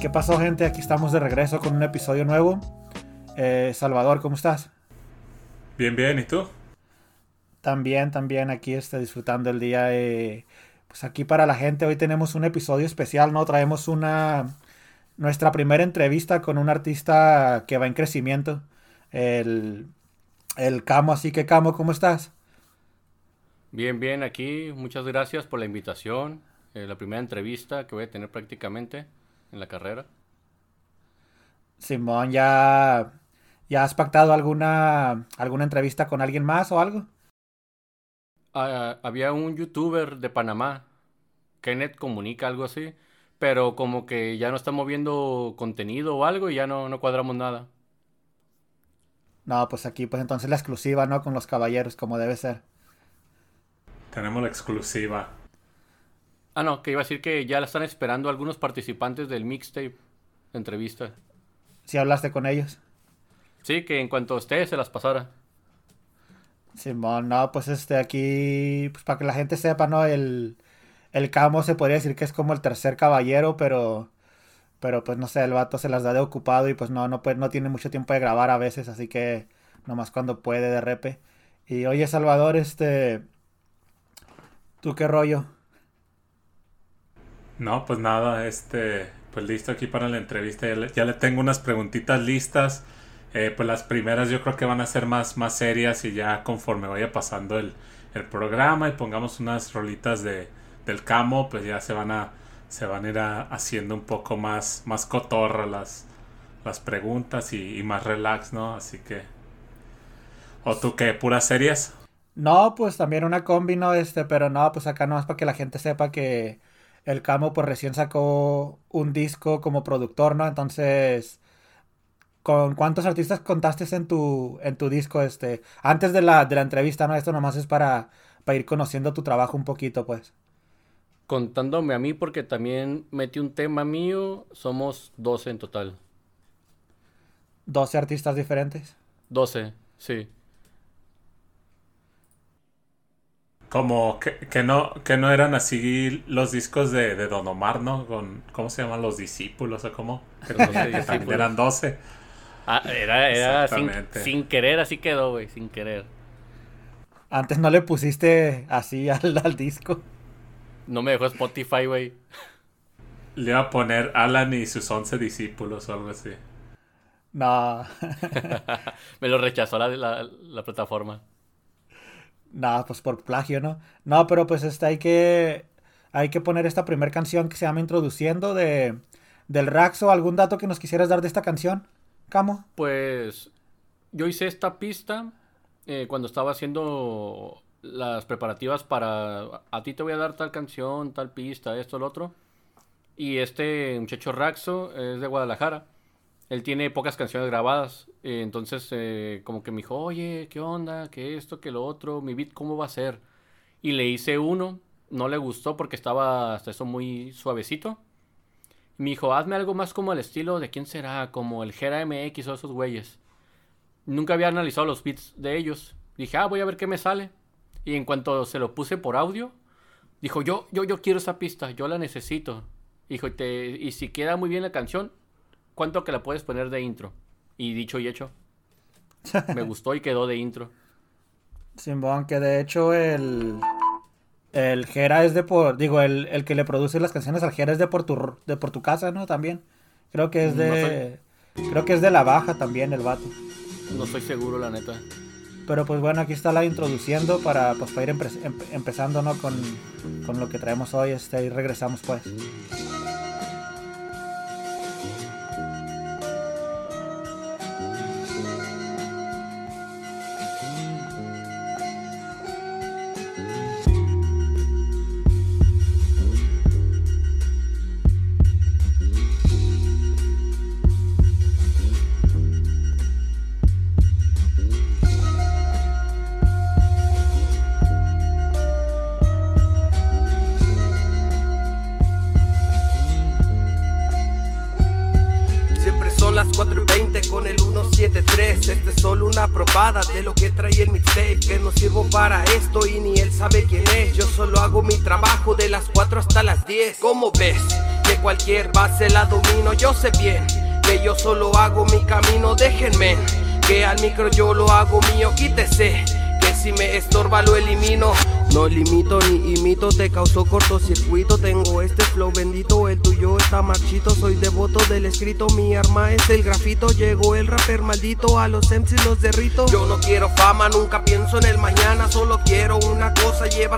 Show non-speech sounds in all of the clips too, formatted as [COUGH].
¿Qué pasó, gente? Aquí estamos de regreso con un episodio nuevo. Eh, Salvador, ¿cómo estás? Bien, bien, ¿y tú? También, también, aquí está disfrutando el día. Eh, pues aquí para la gente, hoy tenemos un episodio especial, ¿no? Traemos una. Nuestra primera entrevista con un artista que va en crecimiento. El, el Camo, así que Camo, ¿cómo estás? Bien, bien, aquí. Muchas gracias por la invitación. Eh, la primera entrevista que voy a tener prácticamente en la carrera. Simón, ¿ya, ya has pactado alguna, alguna entrevista con alguien más o algo? Ah, había un youtuber de Panamá, Kenneth Comunica, algo así, pero como que ya no está moviendo contenido o algo y ya no, no cuadramos nada. No, pues aquí, pues entonces la exclusiva, ¿no? Con los caballeros, como debe ser. Tenemos la exclusiva. Ah, no, que iba a decir que ya la están esperando algunos participantes del mixtape entrevista. ¿Si hablaste con ellos? Sí, que en cuanto esté se las pasara. Simón, no, pues este aquí, pues para que la gente sepa, ¿no? El, el Camo se podría decir que es como el tercer caballero, pero, pero pues no sé, el vato se las da de ocupado y pues no, no, no tiene mucho tiempo de grabar a veces, así que nomás cuando puede de repe. Y oye, Salvador, este, ¿tú qué rollo? No, pues nada, este, pues listo aquí para la entrevista. Ya le, tengo unas preguntitas listas. Eh, pues las primeras yo creo que van a ser más, más serias y ya conforme vaya pasando el, el programa y pongamos unas rolitas de, del camo, pues ya se van a, se van a ir haciendo un poco más, más cotorra las, las preguntas y, y, más relax, ¿no? Así que... ¿O tú qué? ¿Puras series? No, pues también una combi, ¿no? Este, pero no, pues acá no es para que la gente sepa que el Camo pues recién sacó un disco como productor, ¿no? Entonces, ¿con cuántos artistas contaste en tu, en tu disco este? Antes de la, de la entrevista, ¿no? Esto nomás es para, para ir conociendo tu trabajo un poquito, pues. Contándome a mí, porque también metí un tema mío, somos 12 en total. ¿12 artistas diferentes? 12, sí. Como que, no, que no eran así los discos de, de, Don Omar, ¿no? Con, ¿Cómo se llaman? Los discípulos o cómo? Que, también eran 12. Ah, era, era sin, sin, querer, así quedó, güey, sin querer. Antes no le pusiste así [LAUGHS] al, al disco. No me dejó Spotify, güey. Le iba a poner Alan y sus 11 discípulos o algo así. No. [LAUGHS] me lo rechazó la, la, la plataforma. No, pues por plagio, ¿no? No, pero pues este, hay que hay que poner esta primera canción que se llama Introduciendo de del Raxo. ¿Algún dato que nos quisieras dar de esta canción, Camo? Pues yo hice esta pista eh, cuando estaba haciendo las preparativas para a ti te voy a dar tal canción, tal pista, esto, lo otro. Y este muchacho Raxo es de Guadalajara él tiene pocas canciones grabadas. Eh, entonces, eh, como que me dijo, oye, ¿qué onda? ¿Qué esto? ¿Qué lo otro? ¿Mi beat cómo va a ser? Y le hice uno. No le gustó porque estaba hasta eso muy suavecito. Y me dijo, hazme algo más como el estilo de quién será, como el Gera MX o esos güeyes. Nunca había analizado los beats de ellos. Dije, ah, voy a ver qué me sale. Y en cuanto se lo puse por audio, dijo, yo, yo, yo quiero esa pista, yo la necesito. Dijo, te, y si queda muy bien la canción, ¿cuánto que la puedes poner de intro? Y dicho y hecho, [LAUGHS] me gustó y quedó de intro. Simón, que de hecho el. El Jera es de por. Digo, el, el, que le produce las canciones al Jera es de por tu, de por tu casa, ¿no? También. Creo que es de. creo que es de la baja también el vato. No estoy seguro, la neta. Pero pues bueno, aquí está la introduciendo para, pues, para ir empezando, ¿no? Con, con lo que traemos hoy. Este, y regresamos pues. 10 ¿Cómo ves? Me cualquier base la domino. Yo sé bien que yo solo hago mi camino, déjenme que al micro yo lo hago mío, quítese que si me estorba lo elimino. No limito ni imito, te causó cortocircuito. Tengo este flow bendito, el tuyo está marchito. Soy devoto del escrito, mi arma es el grafito. Llegó el rapper maldito, a los MCs los derrito. Yo no quiero fama, nunca pienso en el mañana.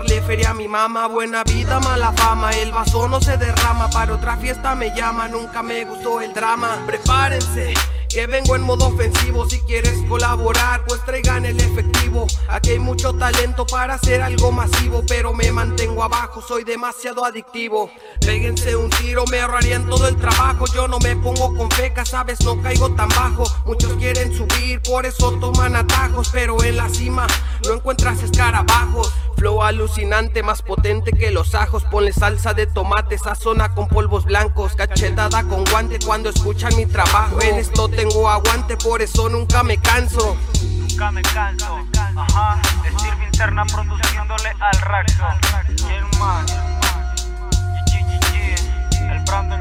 Llevarle feria a mi mamá. Buena vida, mala fama, el vaso no se derrama. Para otra fiesta me llama, nunca me gustó el drama. Prepárense que vengo en modo ofensivo. Si quieres colaborar, pues traigan el efectivo. Aquí hay mucho talento para hacer algo masivo, pero me mantengo abajo, soy demasiado adictivo. Péguense un tiro, me ahorrarían todo el trabajo. Yo no me pongo con feca, sabes, no caigo tan bajo. Muchos quieren subir, por eso toman atajos, pero en la cima no encuentras escarabajos. Flow alucinante, más potente que los ajos. Ponle salsa de tomate, sazona con polvos blancos. Cachetada con guante cuando escuchan mi trabajo. En esto tengo aguante, por eso nunca me canso. Nunca me canso. Ajá, interna produciéndole al Raxo. ¿Quién más? El Brandon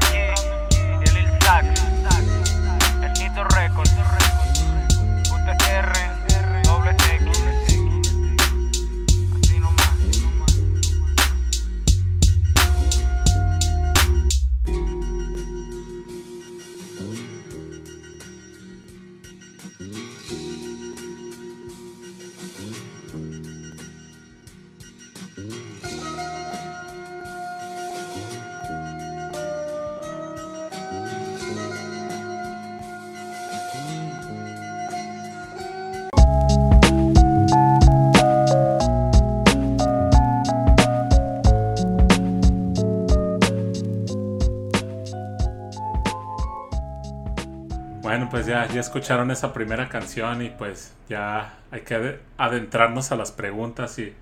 ya, escucharon esa primera canción y pues ya hay que ade- adentrarnos a las preguntas y,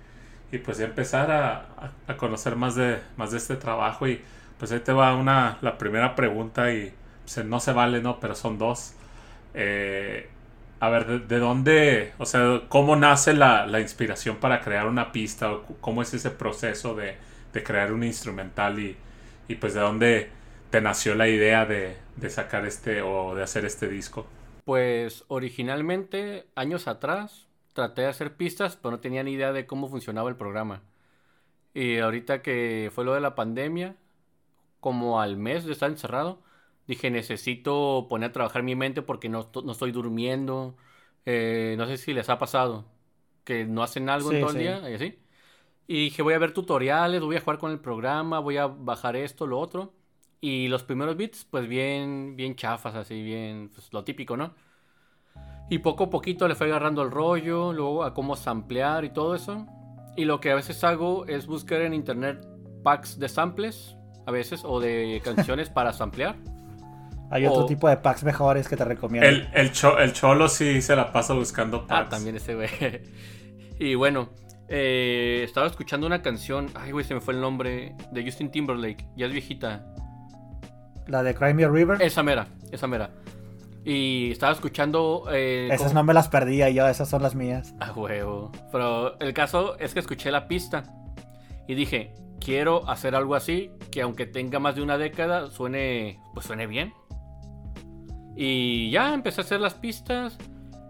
y pues empezar a, a- conocer más de, más de este trabajo y pues ahí te va una, la primera pregunta y pues, no se vale, ¿no? Pero son dos. Eh, a ver, ¿de, de dónde, o sea, cómo nace la, la inspiración para crear una pista? o ¿Cómo es ese proceso de, de crear un instrumental y, y pues de dónde te nació la idea de, de sacar este o de hacer este disco? Pues originalmente, años atrás, traté de hacer pistas, pero no tenía ni idea de cómo funcionaba el programa. Y ahorita que fue lo de la pandemia, como al mes de estar encerrado, dije, necesito poner a trabajar mi mente porque no, no estoy durmiendo. Eh, no sé si les ha pasado que no hacen algo en Sí, todo el día y así. Y dije, voy a ver tutoriales, voy a jugar con el programa, voy a bajar esto, lo otro. Y los primeros beats, pues bien, bien chafas, así, bien, pues lo típico, ¿no? Y poco a poquito le fue agarrando el rollo, luego a cómo samplear y todo eso. Y lo que a veces hago es buscar en internet packs de samples, a veces, o de [LAUGHS] canciones para samplear. Hay otro tipo de packs mejores que te recomiendo. El, el, cho- el cholo sí se la pasa buscando Ah, packs. también ese güey. [LAUGHS] y bueno, eh, estaba escuchando una canción, ay güey, se me fue el nombre, de Justin Timberlake, ya es viejita. La de Cry Me a River. Esa mera, esa mera. Y estaba escuchando... Eh, Esas cómo- no me las perdía yo, esas son las mías. A huevo. Pero el caso es que escuché la pista y dije, quiero hacer algo así que aunque tenga más de una década suene, pues suene bien. Y ya empecé a hacer las pistas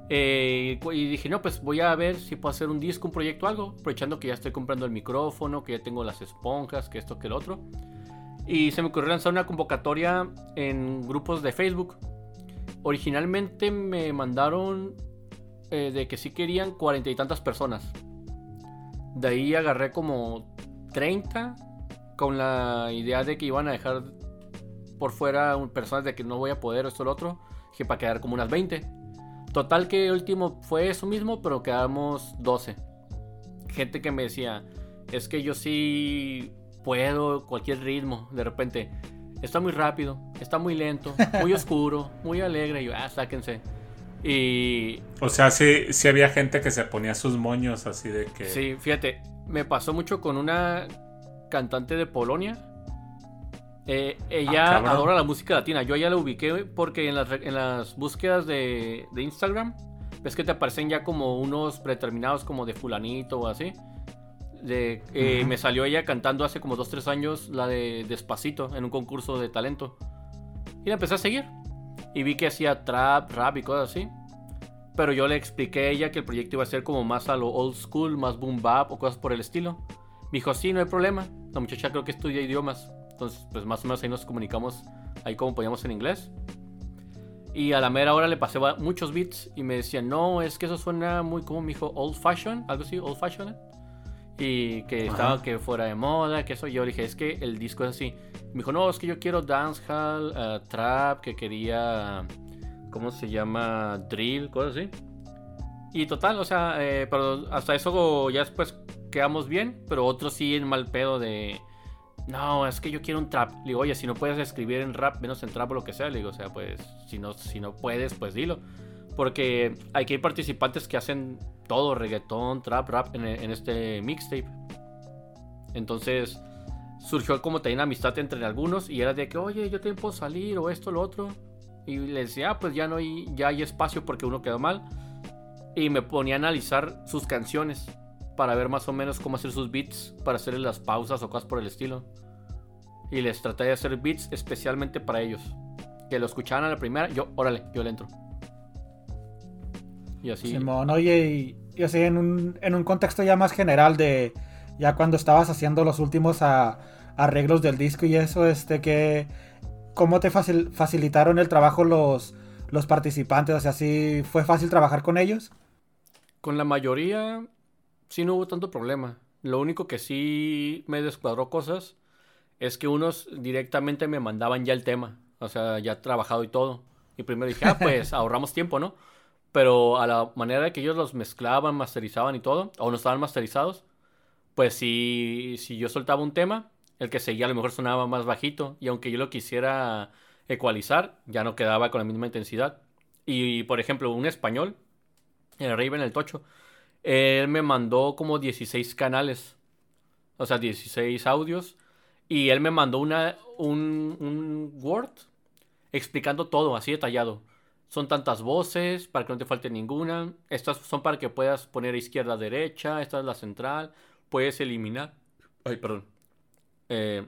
eh, y dije, no, pues voy a ver si puedo hacer un disco, un proyecto, algo, aprovechando que ya estoy comprando el micrófono, que ya tengo las esponjas, que esto, que el otro. Y se me ocurrió lanzar una convocatoria en grupos de Facebook. Originalmente me mandaron eh, de que sí querían cuarenta y tantas personas. De ahí agarré como 30 con la idea de que iban a dejar por fuera personas de que no voy a poder esto lo otro. Dije para quedar como unas 20. Total que último fue eso mismo, pero quedamos 12. Gente que me decía, es que yo sí puedo cualquier ritmo. De repente, está muy rápido, está muy lento, [LAUGHS] muy oscuro, muy alegre. Y yo, ah, sáquense. Y O sea, sí, sí había gente que se ponía sus moños así de que... Sí, fíjate, me pasó mucho con una cantante de Polonia. Eh, ella Ah, cabrón. adora la música latina. Yo ya la ubiqué porque en las, en las búsquedas de, de Instagram ves que te aparecen ya como unos predeterminados como de fulanito o así. De, eh, Me salió ella cantando hace como 2-3 años la de Despacito en un concurso de talento. Y la empecé a seguir. Y vi que hacía trap, rap y cosas así. Pero yo le expliqué a ella que el proyecto iba a ser como más a lo old school, más boom bap o cosas por el estilo. Me dijo, sí, no hay problema. La muchacha creo que estudia idiomas. Entonces, pues más o menos ahí nos comunicamos ahí como podíamos en inglés. Y a la mera hora le pasé muchos beats y me decía, no, es que eso suena muy como, me dijo, old fashion, algo así, old fashion. Y que estaba que fuera de moda, que eso. Yo le dije, es que el disco es así. Me dijo, no, es que yo quiero dancehall, uh, trap, que quería, ¿cómo se llama? Drill, cosas así. Y total, o sea, eh, pero hasta eso ya después quedamos bien, pero otros sí en mal pedo de no, es que yo quiero un trap. Le digo, oye, si no puedes escribir en rap, menos en trap o lo que sea. Le digo, o sea, pues, si no, si no puedes, pues dilo. Porque hay que hay participantes que hacen todo, reggaetón, trap, rap en, este mixtape. Entonces, surgió como tener amistad entre algunos y era de que, oye, yo también puedo salir o esto, lo otro. Y le decía, ah, pues ya no hay, ya hay espacio porque uno quedó mal. Y me ponía a analizar sus canciones para ver más o menos cómo hacer sus beats, para hacerle las pausas o cosas por el estilo. Y les traté de hacer beats especialmente para ellos. Que lo escucharan a la primera, yo, órale, yo le entro. Y así. Simón, oye, y, así en un, en un contexto ya más general de ya cuando estabas haciendo los últimos arreglos del disco y eso, este que cómo te facilitaron el trabajo los, los participantes, o sea, ¿sí fue fácil trabajar con ellos? Con la mayoría sí no hubo tanto problema. Lo único que sí me descuadró cosas es que unos directamente me mandaban ya el tema. O sea, ya trabajado y todo. Y primero dije, ah, pues [LAUGHS] ahorramos tiempo, ¿no? Pero a la manera de que ellos los mezclaban, masterizaban y todo, o no estaban masterizados, pues si, si yo soltaba un tema, el que seguía a lo mejor sonaba más bajito. Y aunque yo lo quisiera ecualizar, ya no quedaba con la misma intensidad. Y, por ejemplo, un español, el Raven, el Tocho, él me mandó como 16 canales, o sea, 16 audios, y él me mandó una, un, un Word explicando todo, así detallado. Son tantas voces para que no te falte ninguna. Estas son para que puedas poner izquierda, derecha. Esta es la central. Puedes eliminar. Ay, perdón. Eh,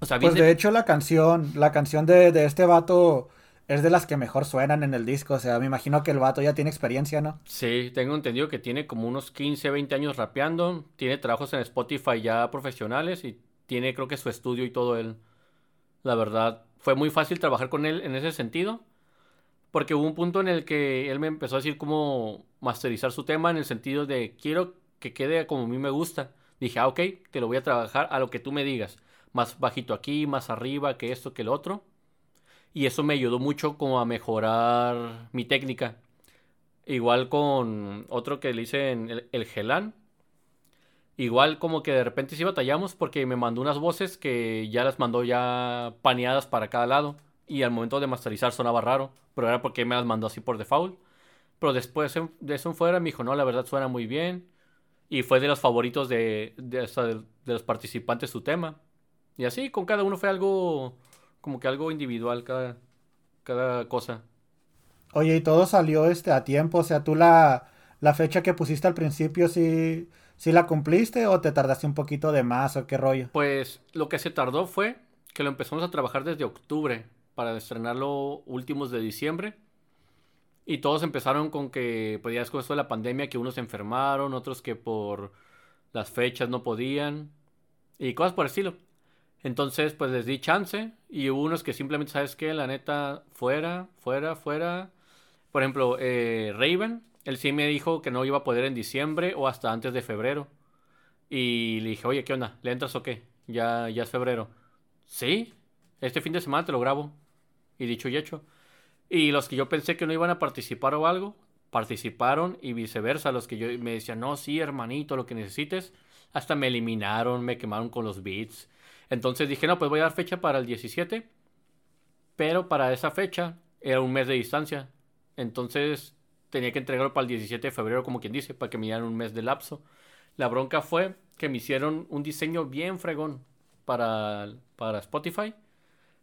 o sea, pues de... hecho la canción, la canción de, de este vato es de las que mejor suenan en el disco. O sea, me imagino que el vato ya tiene experiencia, ¿no? Sí, tengo entendido que tiene como unos 15, 20 años rapeando. Tiene trabajos en Spotify ya profesionales y tiene creo que su estudio y todo él. La verdad, fue muy fácil trabajar con él en ese sentido. Porque hubo un punto en el que él me empezó a decir cómo masterizar su tema en el sentido de quiero que quede como a mí me gusta. Dije, ah, ok, te lo voy a trabajar a lo que tú me digas. Más bajito aquí, más arriba, que esto, que el otro y eso me ayudó mucho como a mejorar mi técnica. Igual con otro que le hice en el, el Gelan. Igual como que de repente sí batallamos porque me mandó unas voces que ya las mandó ya paneadas para cada lado. Y al momento de masterizar sonaba raro. Pero era porque me las mandó así por default. Pero después de eso en fuera me dijo, no, la verdad suena muy bien. Y fue de los favoritos de, de, de los participantes su tema. Y así, con cada uno fue algo como que algo individual cada, cada cosa. Oye, y todo salió este a tiempo, o sea, tú la, la fecha que pusiste al principio, ¿sí, ¿sí la cumpliste o te tardaste un poquito de más o qué rollo? Pues lo que se tardó fue que lo empezamos a trabajar desde octubre para estrenarlo últimos de diciembre. Y todos empezaron con que, pues ya después de la pandemia, que unos se enfermaron, otros que por las fechas no podían. Y cosas por el estilo. Entonces, pues les di chance y hubo unos que simplemente, ¿sabes qué? La neta, fuera, fuera, fuera. Por ejemplo, eh, Raven, él sí me dijo que no iba a poder en diciembre o hasta antes de febrero. Y le dije, oye, ¿qué onda? ¿Le entras o qué? Ya, ya es febrero. Sí, este fin de semana te lo grabo. Y dicho y hecho. Y los que yo pensé que no iban a participar o algo, participaron y viceversa. Los que yo me decían, no, sí, hermanito, lo que necesites. Hasta me eliminaron, me quemaron con los beats. Entonces dije, no, pues voy a dar fecha para el 17. Pero para esa fecha era un mes de distancia. Entonces tenía que entregarlo para el 17 de febrero, como quien dice, para que me dieran un mes de lapso. La bronca fue que me hicieron un diseño bien fregón para, para Spotify.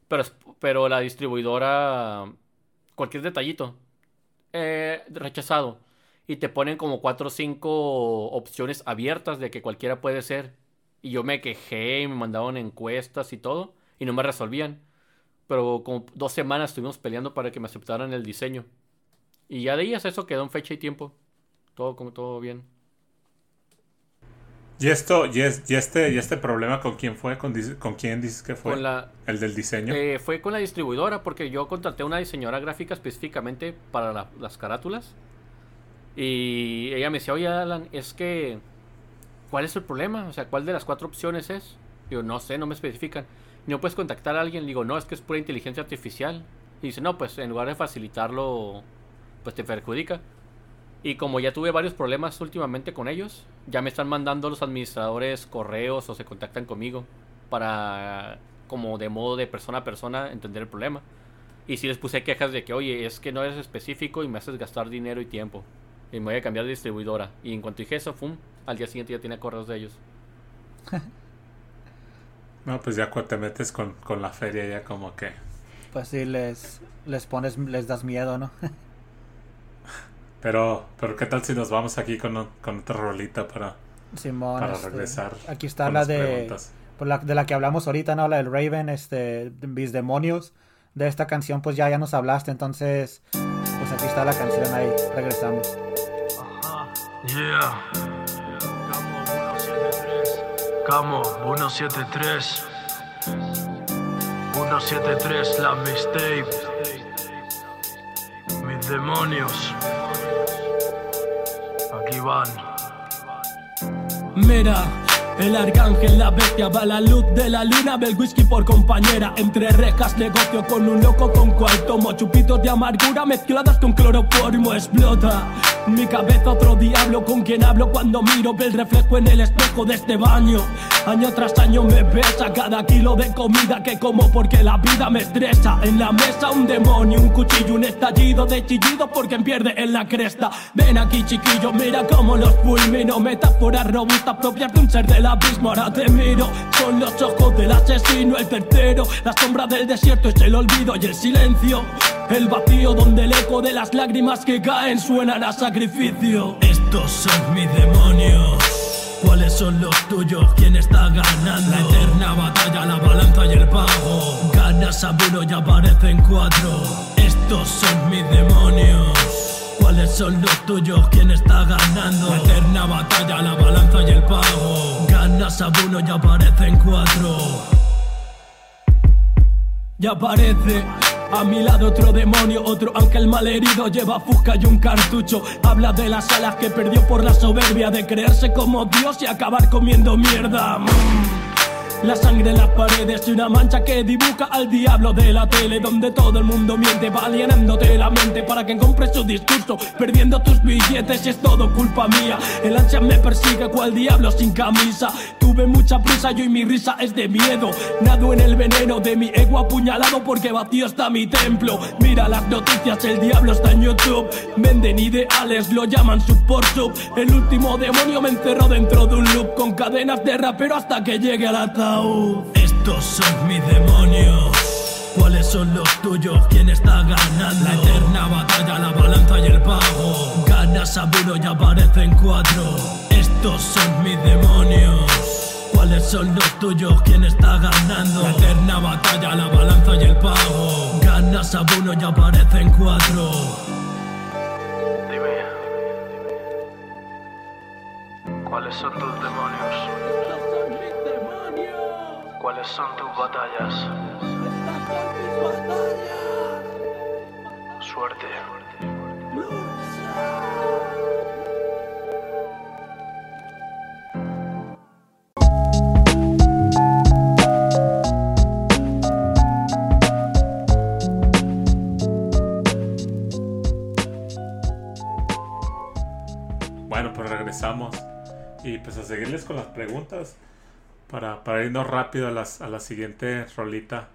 Pero, pero la distribuidora, cualquier detallito, eh, rechazado. y te ponen como cuatro o cinco opciones abiertas de que cualquiera puede ser. Y yo me quejé y me mandaban encuestas y todo y no me resolvían. Pero como dos semanas estuvimos peleando para que me aceptaran el diseño. Y ya de ellas eso quedó en fecha y tiempo. Todo como todo bien. ¿Y esto, y, este, y este problema con quién fue? ¿Con, con quién dices que fue? ¿El del diseño? Eh, fue con la distribuidora porque yo contraté a una diseñadora gráfica específicamente para las carátulas. Y ella me decía, oye Alan, es que... ¿Cuál es el problema? O sea, ¿cuál de las cuatro opciones es? Digo, no sé, no me especifican. ¿No puedes contactar a alguien? Digo, no, es que es pura inteligencia artificial. Y dice, no, pues en lugar de facilitarlo, pues te perjudica. Y como ya tuve varios problemas últimamente con ellos, ya me están mandando los administradores correos o se contactan conmigo para, como de modo de persona a persona, entender el problema. Y si les puse quejas de que, oye, es que no eres específico y me haces gastar dinero y tiempo. Y me voy a cambiar de distribuidora. Y en cuanto dije eso, ¡fum! Al día siguiente ya tiene correos de ellos. [LAUGHS] no, pues ya cuando te metes con, con la feria ya como que... Pues sí, les, les pones, les das miedo, ¿no? [LAUGHS] Pero, pero ¿qué tal si nos vamos aquí con, con otra rolita para, para este, regresar? Aquí está la de, pues la de la que hablamos ahorita, ¿no? La del Raven, este, mis demonios. De esta canción, pues ya, ya nos hablaste, entonces, pues aquí está la canción ahí. Regresamos. Ajá, yeah. Camo 173. 173, la mixtape. Mis demonios. Mira, el arcángel, la bestia, va la luz de la luna, ve el whisky por compañera. Entre rejas negocio con un loco con cual tomo chupitos de amargura mezcladas con cloroformo, explota. Mi cabeza otro diablo con quien hablo cuando miro, ve el reflejo en el espejo de este baño. Año tras año me pesa cada kilo de comida que como porque la vida me estresa. En la mesa un demonio, un cuchillo, un estallido de chillido porque pierde en la cresta. Ven aquí chiquillo, mira cómo los fulmino. Metáforas robustas propias de un ser del abismo. Ahora te miro, son los ojos del asesino, el tercero. La sombra del desierto es el olvido y el silencio. El vacío donde el eco de las lágrimas que caen suenan a sacrificio. Estos son mis demonios. ¿Cuáles son los tuyos? ¿Quién está ganando? La eterna batalla, la balanza y el pago. Ganas a uno y aparecen cuatro. Estos son mis demonios. ¿Cuáles son los tuyos? ¿Quién está ganando? La eterna batalla, la balanza y el pago. Ganas a uno y aparecen cuatro. Ya aparece a mi lado otro demonio, otro ángel malherido lleva fusca y un cartucho. Habla de las alas que perdió por la soberbia de creerse como Dios y acabar comiendo mierda. Mm. La sangre en las paredes y una mancha que dibuja al diablo de la tele Donde todo el mundo miente, va alienándote la mente Para que compres su discurso, perdiendo tus billetes y es todo culpa mía. El ansia me persigue cual diablo sin camisa. Tuve mucha prisa yo y mi risa es de miedo. Nado en el veneno de mi ego apuñalado porque vacío está mi templo. Mira las noticias, el diablo está en YouTube. Venden ideales, lo llaman sub por sub. El último demonio me encerró dentro de un loop Con cadenas de rapero hasta que llegue a la estos son mis demonios. ¿Cuáles son los tuyos? ¿Quién está ganando? La eterna batalla, la balanza y el pago. Ganas a uno y aparecen cuatro. Estos son mis demonios. ¿Cuáles son los tuyos? ¿Quién está ganando? La eterna batalla, la balanza y el pago. Ganas a uno y aparecen cuatro. Dime. ¿Cuáles son tus demonios? ¿Cuáles son tus batallas? Suerte. Bueno, pues regresamos y pues a seguirles con las preguntas para, para irnos rápido a, las, a la siguiente rolita.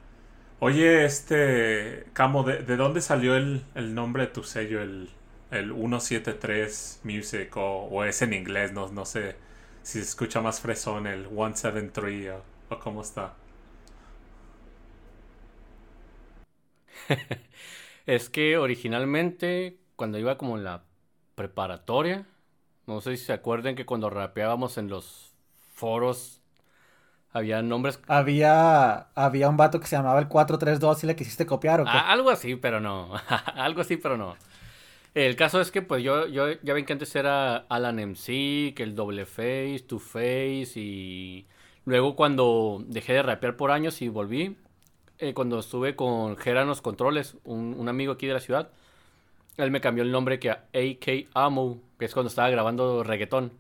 Oye, este, Camo, ¿de, dónde salió el, nombre de tu sello, el, el 173 Music, o, es en inglés, no, no sé si se escucha más fresón, el 173, o, o cómo está? [LAUGHS] es que originalmente, cuando iba como en la preparatoria. No sé si se acuerdan que cuando rapeábamos en los foros había nombres. Había, había un vato que se llamaba el 432 y le quisiste copiar o qué? Ah, algo así, pero no. [LAUGHS] algo así, pero no. El caso es que pues yo, yo ya ven que antes era Alan MC, que el Doble Face, Two Face y luego cuando dejé de rapear por años y volví, eh, cuando estuve con Geranos Controles, un, un amigo aquí de la ciudad, él me cambió el nombre que a AK Amo, que es cuando estaba grabando reggaetón.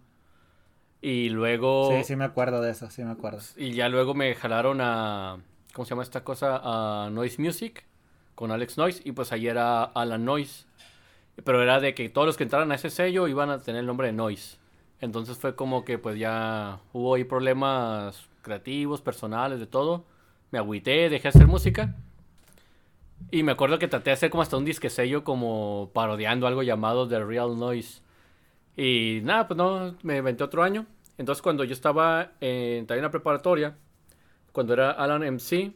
Y luego... Sí, sí me acuerdo de eso, sí me acuerdo. Y ya luego me jalaron a... ¿Cómo se llama esta cosa? A Noise Music con Alex Noise. Y pues ahí era Alan Noise. Pero era de que todos los que entraran a ese sello iban a tener el nombre de Noise. Entonces fue como que pues ya hubo ahí problemas creativos, personales, de todo. Me agüité, dejé de hacer música. Y me acuerdo que traté de hacer como hasta un disque sello como parodiando algo llamado The Real Noise. Y nada, pues no, me inventé otro año. Entonces cuando yo estaba en, en la preparatoria, cuando era Alan MC,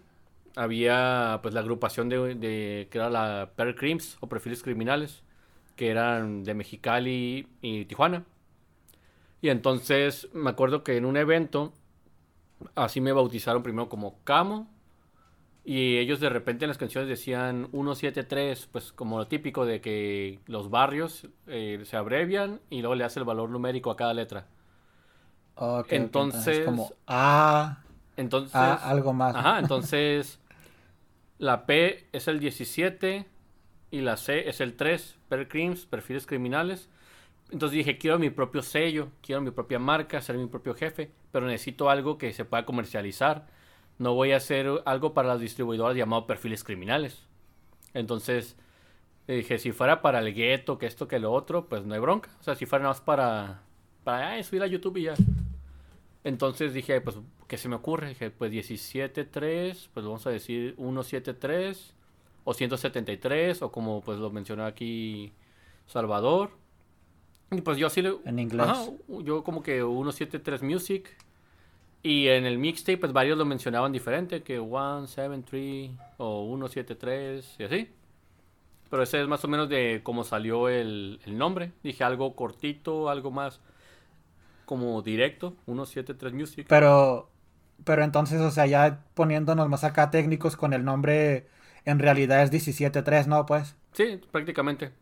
había pues la agrupación de, de que era la Per Crims o Perfiles Criminales, que eran de Mexicali y Tijuana. Y entonces me acuerdo que en un evento, así me bautizaron primero como Camo. Y ellos de repente en las canciones decían 173, pues como lo típico de que los barrios eh, se abrevian y luego le hace el valor numérico a cada letra. Ok, ok, Entonces- como A, Entonces, A, algo más. Ajá, entonces [LAUGHS] la P es el 17 y la C es el 3, Per Crims, perfiles criminales. Entonces dije, quiero mi propio sello, quiero mi propia marca, ser mi propio jefe, pero necesito algo que se pueda comercializar. No voy a hacer algo para las distribuidoras llamado perfiles criminales. Entonces dije, si fuera para el gueto, que esto, que lo otro, pues no hay bronca. O sea, si fuera nada más para, para ay, subir a YouTube y ya. Entonces dije, pues, ¿qué se me ocurre? Dije, pues 17.3, pues vamos a decir 173 o 173 o como pues lo mencionó aquí Salvador. Y pues yo así le... En inglés. Ajá, yo como que 173 Music. Y en el mixtape pues varios lo mencionaban diferente, que 173 o 173 y así. Pero ese es más o menos de cómo salió el, el nombre. Dije algo cortito, algo más como directo, 173 Music. Pero, pero entonces, o sea, ya poniéndonos más acá técnicos con el nombre, en realidad es 17.3, ¿no? Pues. Sí, prácticamente.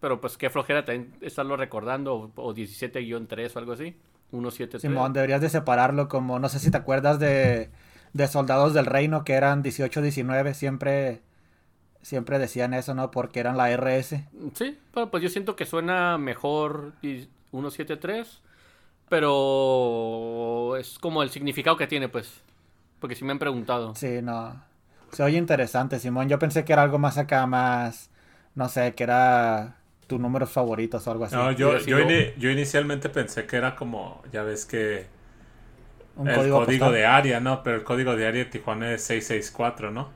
Pero pues qué flojera también estarlo recordando, o, o 17-3 o algo así. 173. Simón, deberías de separarlo como, no sé si te acuerdas de, de Soldados del Reino, que eran 18-19, siempre, siempre decían eso, ¿no? Porque eran la RS. Sí, pero pues yo siento que suena mejor y 173, pero es como el significado que tiene, pues. Porque sí me han preguntado. Sí, no. Se oye interesante, Simón. Yo pensé que era algo más acá, más, no sé, que era tus números favoritos o algo así. No, yo, yo, yo- ini- yo inicialmente pensé que era como, ya ves que Un el código, de área, ¿no? Pero el código de área de Tijuana es 664, ¿no?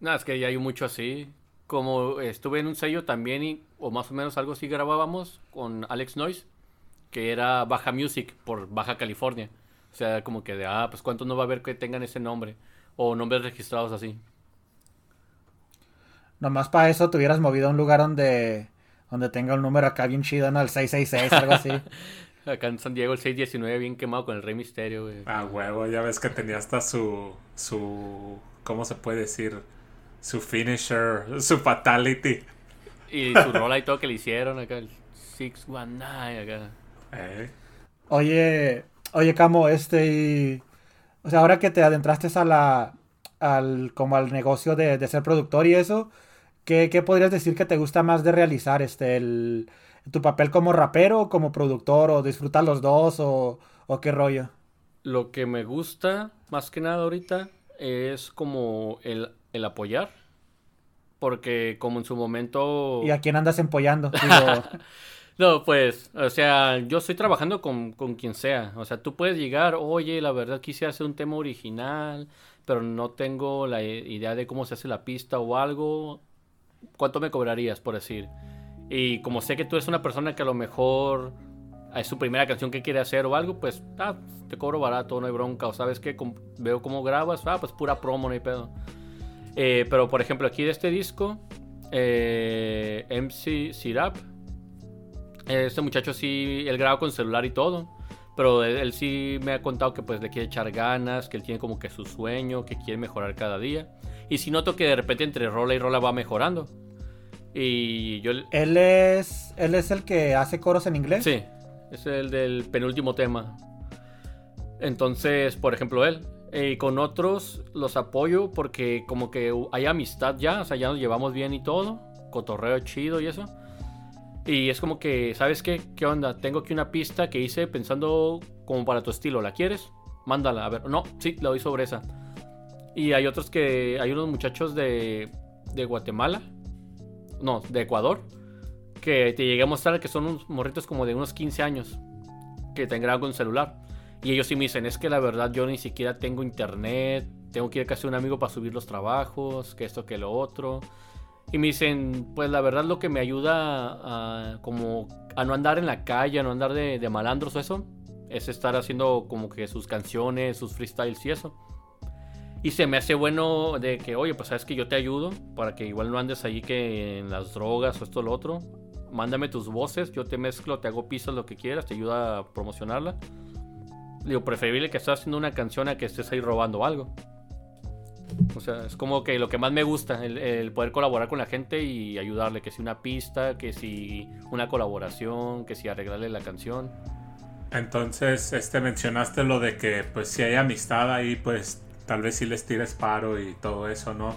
Nada, es que ya hay mucho así. Como estuve en un sello también, y, o más o menos algo así grabábamos con Alex Noise, que era Baja Music por Baja California. O sea, como que de, ah, pues cuántos no va a haber que tengan ese nombre. O nombres registrados así. Nomás para eso te hubieras movido a un lugar donde, donde tenga un número acá bien chido, ¿no? El 666, algo así. [LAUGHS] Acá en San Diego el 619 bien quemado con el Rey Misterio, güey. Ah, huevo, ya ves que tenía hasta su, su, ¿cómo se puede decir? Su finisher, su fatality. Y su [LAUGHS] rola y todo que le hicieron acá, el 619 acá. Eh, Oye, oye, Camo, este, y- o sea, ahora que te adentraste a la, al, como al negocio de, de ser productor y eso, ¿qué, qué podrías decir que te gusta más de realizar, este, el, tu papel como rapero o como productor, o disfrutar los dos, o, o qué rollo? Lo que me gusta, más que nada ahorita, es como el, el apoyar. Porque como en su momento... ¿Y a quién andas empollando? Digo, [LAUGHS] No, pues, o sea, yo estoy trabajando con, con quien sea. O sea, tú puedes llegar, oye, la verdad quise hacer un tema original, pero no tengo la idea de cómo se hace la pista o algo. ¿Cuánto me cobrarías, por decir? Y como sé que tú eres una persona que a lo mejor es su primera canción que quiere hacer o algo, pues, ah, te cobro barato, no hay bronca. O sabes que veo cómo grabas, ah, pues pura promo, no hay pedo. Eh, pero, por ejemplo, aquí de este disco, eh, MC Sirap, Este muchacho sí, él graba con celular y todo. Pero él, él sí me ha contado que pues le quiere echar ganas, que él tiene como que su sueño, que quiere mejorar cada día. Y sí noto que de repente entre rola y rola va mejorando. Y yo... Él es, él es el que hace coros en inglés. Sí, es el del penúltimo tema. Entonces, por ejemplo, él. Y con otros los apoyo porque como que hay amistad ya, o sea, ya nos llevamos bien y todo. Cotorreo chido y eso. Y es como que, ¿sabes qué? ¿Qué onda? Tengo aquí una pista que hice pensando como para tu estilo. ¿La quieres? Mándala. A ver, no, sí, la doy sobre esa. Y hay otros que, hay unos muchachos de, de Guatemala. No, de Ecuador. Que te llegué a mostrar que son unos morritos como de unos 15 años. Que te con celular. Y ellos sí me dicen, es que la verdad yo ni siquiera tengo internet. Tengo que ir casi a un amigo para subir los trabajos. Que esto, que lo otro. Y me dicen, pues la verdad lo que me ayuda a, como a no andar en la calle, a no andar de, de malandros o eso, es estar haciendo como que sus canciones, sus freestyles y eso. Y se me hace bueno de que, oye, pues sabes que yo te ayudo para que igual no andes ahí que en las drogas o esto o lo otro. Mándame tus voces, yo te mezclo, te hago pistas, lo que quieras, te ayuda a promocionarla. Digo, preferible que estés haciendo una canción a que estés ahí robando algo. O sea, es como que lo que más me gusta, el, el, poder colaborar con la gente y ayudarle, que si una pista, que si una colaboración, que si arreglarle la canción. Entonces, este mencionaste lo de que pues si hay amistad ahí, pues tal vez si les tires paro y todo eso, ¿no?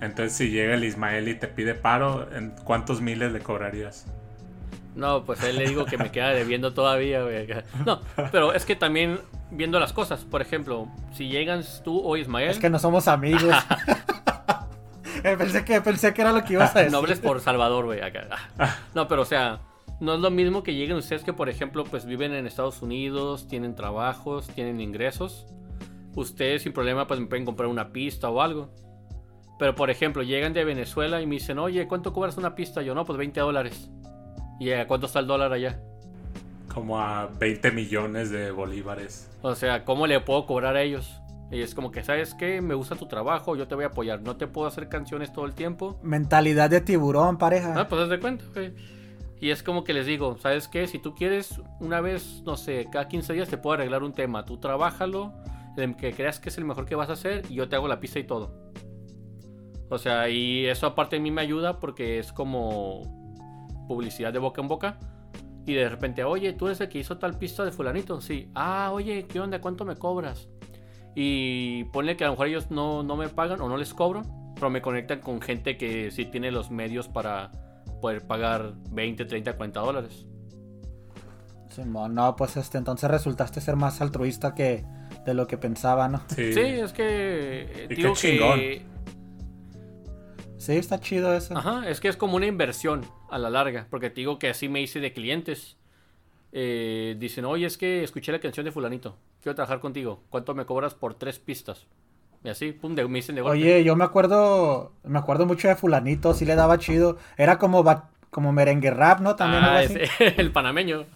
Entonces, si llega el Ismael y te pide paro, ¿en cuántos miles le cobrarías? No, pues a él le digo que me queda debiendo todavía, güey. No, pero es que también viendo las cosas, por ejemplo, si llegas tú o Ismael. Es que no somos amigos. [LAUGHS] pensé, que, pensé que era lo que ibas a decir. Nobles por Salvador, güey. Acá. No, pero o sea, no es lo mismo que lleguen ustedes que, por ejemplo, pues viven en Estados Unidos, tienen trabajos, tienen ingresos. Ustedes sin problema pues me pueden comprar una pista o algo. Pero por ejemplo, llegan de Venezuela y me dicen, oye, ¿cuánto cobras una pista? Yo no, pues 20 dólares. ¿Y a cuánto está el dólar allá? Como a 20 millones de bolívares. O sea, ¿cómo le puedo cobrar a ellos? Y es como que, ¿sabes qué? Me gusta tu trabajo, yo te voy a apoyar. No te puedo hacer canciones todo el tiempo. Mentalidad de tiburón, pareja. Ah, pues haz de cuenta, güey. Y es como que les digo, ¿sabes qué? Si tú quieres, una vez, no sé, cada 15 días te puedo arreglar un tema. Tú trabájalo, que creas que es el mejor que vas a hacer, y yo te hago la pista y todo. O sea, y eso aparte a mí me ayuda porque es como publicidad de boca en boca. Y de repente, oye, tú eres el que hizo tal pista de fulanito. Sí. Ah, oye, ¿qué onda? ¿Cuánto me cobras? Y ponle que a lo mejor ellos no, no me pagan o no les cobro. Pero me conectan con gente que sí tiene los medios para poder pagar 20, 30, 40 dólares. Sí, no, pues este, entonces resultaste ser más altruista que de lo que pensaba, ¿no? Sí, sí es que... Y digo qué chingón. que Sí, está chido eso. Ajá, es que es como una inversión a la larga, porque te digo que así me hice de clientes. Eh, dicen, oye, es que escuché la canción de fulanito, quiero trabajar contigo, ¿cuánto me cobras por tres pistas? Y así, pum, de, me dicen de golpe. Oye, yo me acuerdo, me acuerdo mucho de fulanito, sí le daba chido. Era como, como merengue rap, ¿no? También ah, ese, [LAUGHS] el panameño.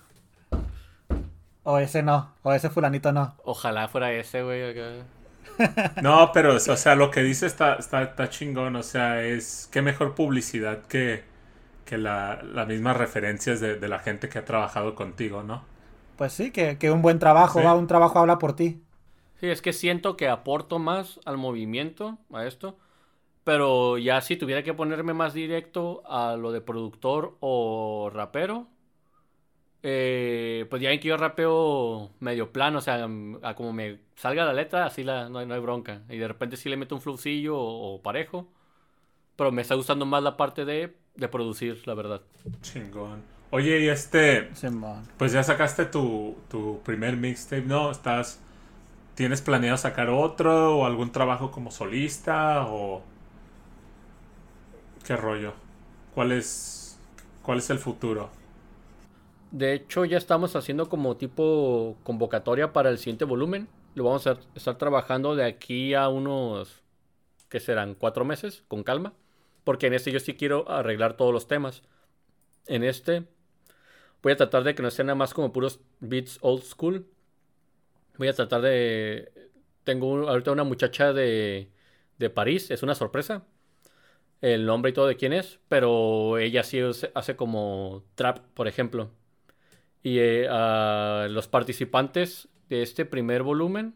O ese no, o ese fulanito no. Ojalá fuera ese, güey. Acá. [LAUGHS] No, pero, o sea, lo que dice está, está, está chingón. O sea, es qué mejor publicidad que, que la, las mismas referencias de, de, la gente que ha trabajado contigo, ¿no? Pues sí, que, que un buen trabajo, sí. va, un trabajo habla por ti. Sí, es que siento que aporto más al movimiento, a esto. Pero ya si tuviera que ponerme más directo a lo de productor o rapero, eh, pues ya ven que yo rapeo medio plano, o sea, a como me salga la letra, así la, no, hay, no hay bronca. Y de repente sí le meto un flowcillo o, o, parejo. Pero me está gustando más la parte de, de producir, la verdad. Chingón. Oye, y este. Sí, pues ya sacaste tu, tu primer mixtape, ¿no? ¿Estás. ¿Tienes planeado sacar otro? ¿O algún trabajo como solista? ¿O. ¿Qué rollo? ¿Cuál es. ¿Cuál es el futuro? De hecho, ya estamos haciendo como tipo convocatoria para el siguiente volumen. Lo vamos a estar trabajando de aquí a unos, que serán? Cuatro meses, con calma. Porque en este yo sí quiero arreglar todos los temas. En este voy a tratar de que no sean nada más como puros beats old school. Voy a tratar de... Tengo ahorita una muchacha de, de París, es una sorpresa. El nombre y todo de quién es, pero ella sí hace como trap, por ejemplo. Y eh, a los participantes de este primer volumen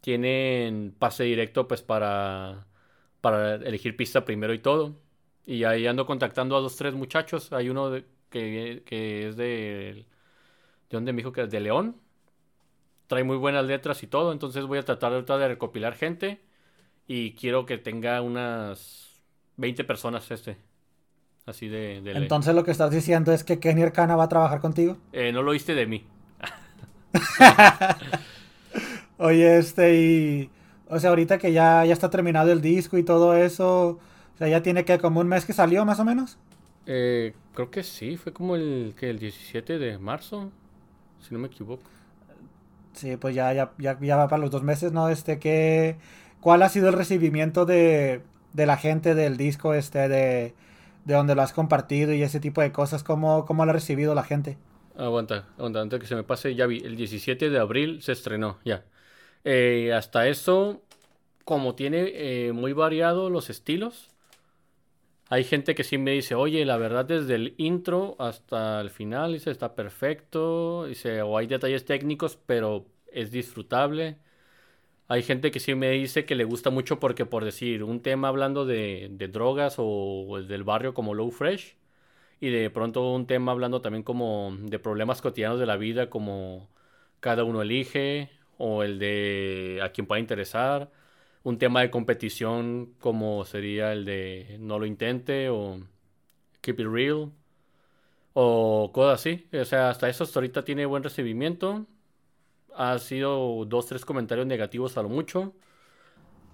tienen pase directo pues para, para elegir pista primero y todo. Y ahí ando contactando a dos, tres muchachos. Hay uno que, que es de... ¿De dónde me dijo que es? De León. Trae muy buenas letras y todo. Entonces voy a tratar de recopilar gente. Y quiero que tenga unas 20 personas este. Así de... Entonces lo que estás diciendo es que Kenny Arcana va a trabajar contigo. Eh, no lo oíste de mí. [LAUGHS] Oye, este, y. O sea, ahorita que ya, ya está terminado el disco y todo eso. O sea, ya tiene que como un mes que salió, más o menos. Eh, creo que sí, fue como el, que el 17 de marzo, si no me equivoco. Sí, pues ya, ya, ya, ya va para los dos meses, ¿no? Este, que. ¿Cuál ha sido el recibimiento de, de la gente del disco, este, de, de donde lo has compartido y ese tipo de cosas? ¿Cómo, cómo lo ha recibido la gente? Aguanta, aguanta, antes que se me pase, ya vi, el 17 de abril se estrenó, ya. Eh, hasta eso, como tiene eh, muy variado los estilos, hay gente que sí me dice, oye, la verdad desde el intro hasta el final, dice, está perfecto, dice, o hay detalles técnicos, pero es disfrutable. Hay gente que sí me dice que le gusta mucho porque, por decir, un tema hablando de, drogas o del barrio como Low Fresh, y de pronto un tema hablando también como de problemas cotidianos de la vida, como cada uno elige, o el de a quien pueda interesar. Un tema de competición como sería el de no lo intente o keep it real. O cosas así. O sea, hasta eso ahorita tiene buen recibimiento. Ha sido dos, tres comentarios negativos a lo mucho.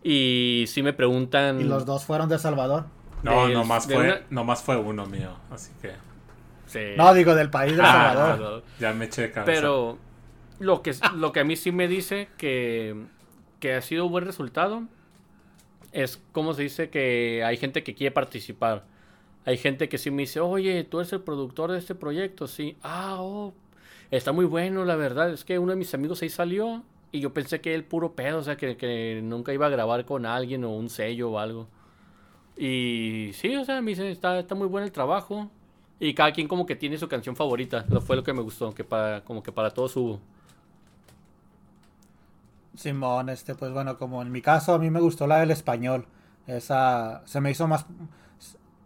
Y si me preguntan... Y los dos fueron de Salvador. No, Del- nomás de fue, una- nomás fue uno mío, así que Sí. No, digo, del país de Ah, Salvador. Ya me eché de cabeza. Pero lo que, lo que a mí sí me dice que, que ha sido un buen resultado es como se dice que hay gente que quiere participar. Hay gente que sí me dice, oye, tú eres el productor de este proyecto, sí. Ah, oh, está muy bueno, la verdad. Es que uno de mis amigos ahí salió y yo pensé que él puro pedo, o sea, que, que nunca iba a grabar con alguien o un sello o algo. Y sí, o sea, me dice, está, está muy bueno el trabajo. Y cada quien como que tiene su canción favorita. Lo fue lo que me gustó, que para, como que para todos hubo. Simón, este, pues bueno, como en mi caso, a mí me gustó la del español. Esa se me hizo más.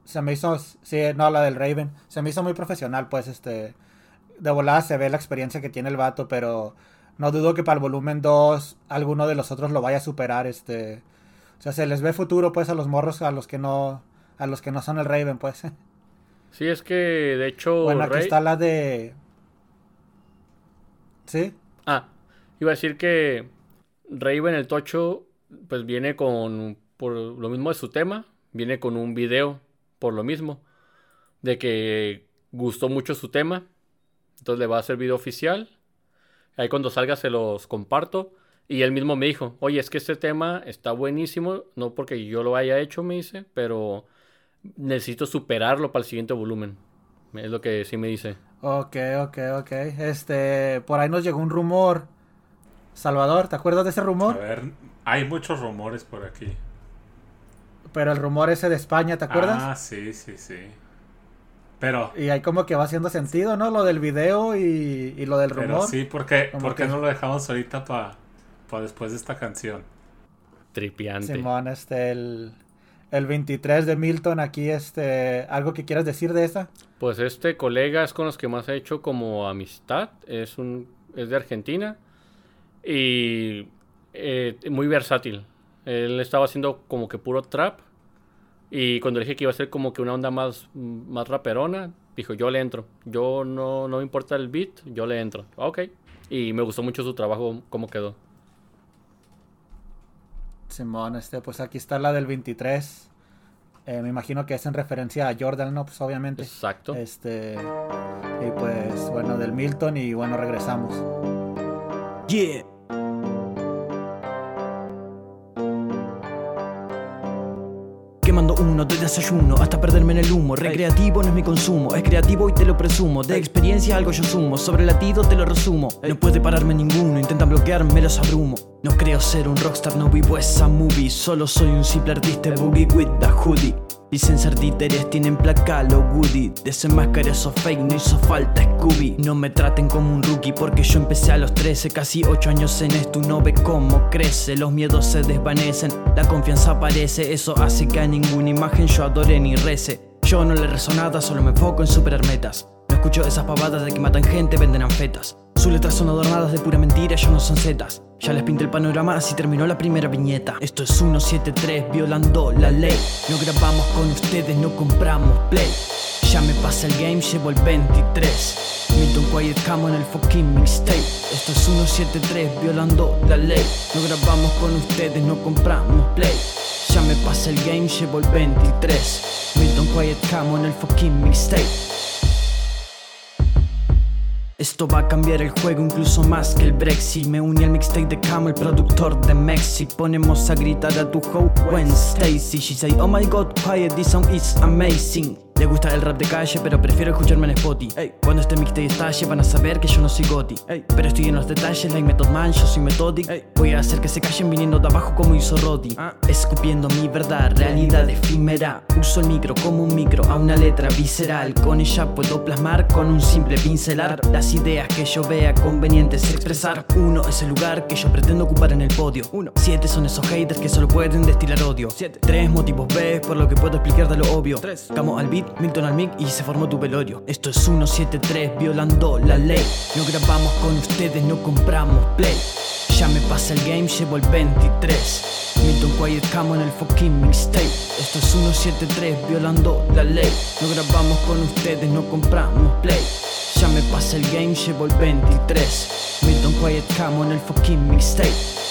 Se me hizo. Sí, no, la del Raven. Se me hizo muy profesional, pues, este. De volada se ve la experiencia que tiene el vato, pero no dudo que para el volumen 2 alguno de los otros lo vaya a superar, este. O sea, se les ve futuro, pues, a los morros, a los que no. A los que no son el Raven, pues. [LAUGHS] Sí, es que de hecho. Bueno, aquí Ray- está la de. ¿Sí? Ah, iba a decir que Raven el Tocho, pues viene con, por lo mismo de su tema, viene con un video, por lo mismo, de que gustó mucho su tema, entonces le va a hacer video oficial, ahí cuando salga se los comparto, y él mismo me dijo, oye, es que este tema está buenísimo, no porque yo lo haya hecho, me dice, pero necesito superarlo para el siguiente volumen, es lo que sí me dice. Ok, ok, ok. Este, por ahí nos llegó un rumor. Salvador, ¿te acuerdas de ese A rumor? ver, hay muchos rumores por aquí. Pero el rumor ese de España, ¿te acuerdas? Ah, sí, sí, sí. Pero, Y ahí como que va haciendo sentido, ¿no? Lo del video y, y lo del pero rumor. sí, porque, ¿por qué que- no lo dejamos ahorita para después de esta canción? Tripiante. Simón, este, el, el 23 de Milton, aquí, este, ¿algo que quieras decir de esa? Pues este colega es con los que más he hecho como amistad. Es un es de Argentina y eh, muy versátil. Él estaba haciendo como que puro trap y cuando le dije que iba a ser como que una onda más más raperona, dijo yo le entro. Yo no no me importa el beat, yo le entro. Ok. Y me gustó mucho su trabajo, cómo quedó. Simón, este, pues aquí está la del 23. Eh, me imagino que es en referencia a Jordan, ¿no? Pues obviamente. Exacto. Este, y pues, bueno, del Milton y bueno, regresamos. Yeah. Quemando uno de desayuno hasta perderme en el humo. Recreativo no es mi consumo, es creativo y te lo presumo. De experiencia algo yo sumo, sobre latido te lo resumo. No puede pararme ninguno, intentan bloquearme, los abrumo. No creo ser un rockstar, no vivo esa movie. Solo soy un simple artista boogie with the hoodie. Dicen ser títeres, tienen placa lo Woody. Desenmascaré esos fake, no hizo falta Scooby. No me traten como un rookie porque yo empecé a los 13. Casi 8 años en esto, no ve cómo crece. Los miedos se desvanecen, la confianza aparece. Eso hace que a ninguna imagen yo adore ni rece. Yo no le rezo nada, solo me enfoco en superar metas. No escucho esas pavadas de que matan gente, venden anfetas. Sus letras son adornadas de pura mentira, ellos no son zetas. Ya les pinté el panorama, así terminó la primera viñeta. Esto es 173, violando la ley. No grabamos con ustedes, no compramos play. Ya me pasa el game, llevo el 23. Milton Quiet Camo en el fucking mixtape. Esto es 173, violando la ley. No grabamos con ustedes, no compramos play. Ya me pasa el game, llevo el 23. Milton Quiet Camo en el fucking mixtape. Esto va a cambiar el juego incluso más que el Brexit. Me uní al mixtape de Camo, el productor de Mexi. Ponemos a gritar a tu hoe Stacy. She say, Oh my god, quiet, this song is amazing. Le gusta el rap de calle, pero prefiero escucharme en Spotify. Ey, cuando este mixtape estalle, van a saber que yo no soy goti. Ey, pero estoy en los detalles, like Method Man, yo soy Methodic. Ey, voy a hacer que se callen viniendo de abajo como hizo Roddy. Ah, escupiendo mi verdad, realidad efímera. Uso el micro como un micro a una letra visceral. Con ella puedo plasmar con un simple pincelar las ideas que yo vea convenientes expresar. Uno es el lugar que yo pretendo ocupar en el podio. Uno. Siete son esos haters que solo pueden destilar odio. Siete. Tres motivos B por lo que puedo explicar de lo obvio. Tres. Camo al beat, Milton al mic y se formó tu velorio. Esto es 173 violando la ley. No grabamos con ustedes, no compramos play. Ya me pasa el game, llevo el 23. Milton Quiet Camo en el fucking mixtape. Esto es 173 violando la ley. No grabamos con ustedes, no compramos play. Ya me pasa el game, llevo el 23. Milton Quiet Camo en el fucking mixtape.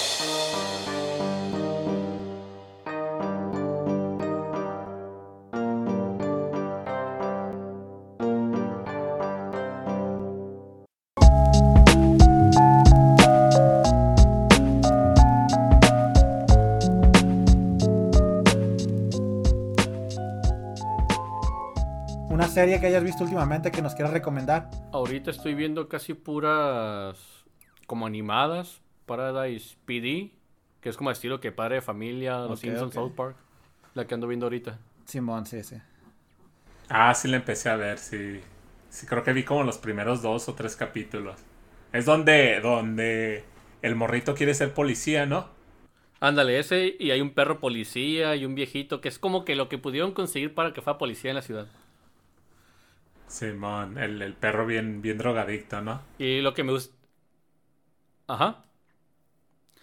Serie que hayas visto últimamente que nos quieras recomendar. Ahorita estoy viendo casi puras como animadas. Paradise PD, que es como estilo que padre de familia, Los Simpsons, ok. South Park. La que ando viendo ahorita. Simón, sí, sí. Ah, sí la empecé a ver, sí. Sí, creo que vi como los primeros dos o tres capítulos. Es donde, donde el morrito quiere ser policía, ¿no? Ándale, ese y hay un perro policía y un viejito que es como que lo que pudieron conseguir para que fuera policía en la ciudad. Simón, el, el perro bien, bien drogadicto, ¿no? Y lo que me gusta... Ajá.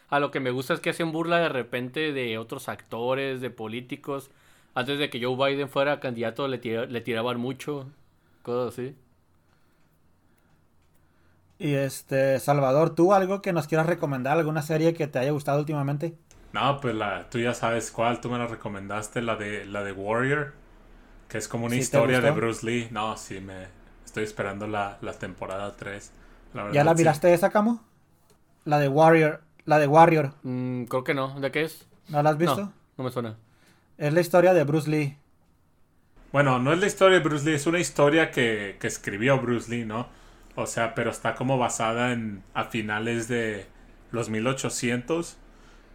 A lo que me gusta es que hacen burla de repente de otros actores, de políticos. Antes de que Joe Biden fuera candidato le, tira- le tiraban mucho. Cosas así. Y este, Salvador, ¿tú algo que nos quieras recomendar? ¿Alguna serie que te haya gustado últimamente? No, pues la, tú ya sabes cuál, tú me la recomendaste, la de, la de Warrior, que es como una ¿Sí historia de? Bruce Lee. No, sí, me estoy esperando la, la temporada 3. La ¿Ya la sí. miraste esa, Camo? La de Warrior. La de Warrior. Mm, creo que no. ¿De qué es? ¿No la has visto? No, no me suena. Es la historia de Bruce Lee. Bueno, no es la historia de Bruce Lee, es una historia que, que escribió Bruce Lee, ¿no? O sea, pero está como basada en a finales de los 1800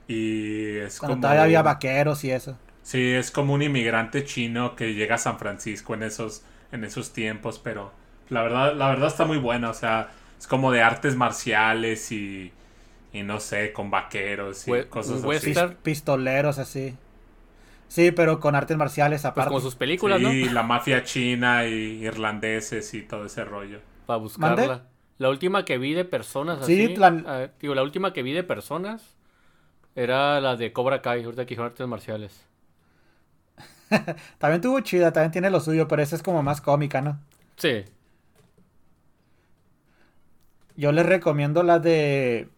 y es Cuando como todavía había vaqueros y eso. Sí, es como un inmigrante chino que llega a San Francisco en esos en esos tiempos, pero la verdad la verdad está muy buena, o sea, es como de artes marciales y y no sé, con vaqueros y We- cosas así. pistoleros así. Sí, pero con artes marciales Pues aparte. como sus películas, Sí, ¿no? la mafia china y irlandeses y todo ese rollo. Para buscarla. La última que vi de personas Sí, ah, digo, la última que vi de personas era la de Cobra Kai, ahorita que artes marciales. [LAUGHS] También tuvo chida, también tiene lo suyo, pero esa es como más cómica, ¿no? Sí. Yo les recomiendo la de...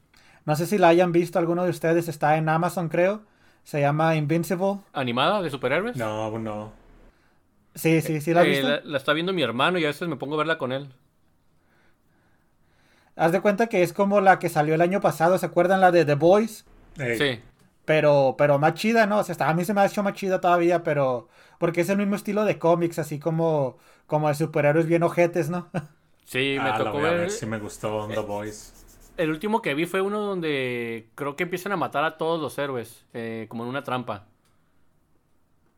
No sé si la hayan visto alguno de ustedes, está en Amazon creo. Se llama Invincible. ¿Animada de superhéroes? No, no. Sí, sí, sí la Eh, visto. la, la está viendo mi hermano y a veces me pongo a verla con él. Haz de cuenta que es como la que salió el año pasado, ¿se acuerdan la de The Boys? Ey, Sí. Pero, pero más chida, ¿no? O sea, hasta a mí se me ha hecho más chida todavía, pero... Porque es el mismo estilo de cómics, así como... Como de superhéroes bien ojetes, ¿no? [LAUGHS] Sí, me ah, tocó voy a ver. ver si me gustó The Boys. el último que vi fue uno donde creo que empiezan a matar a todos los héroes, eh, como en una trampa.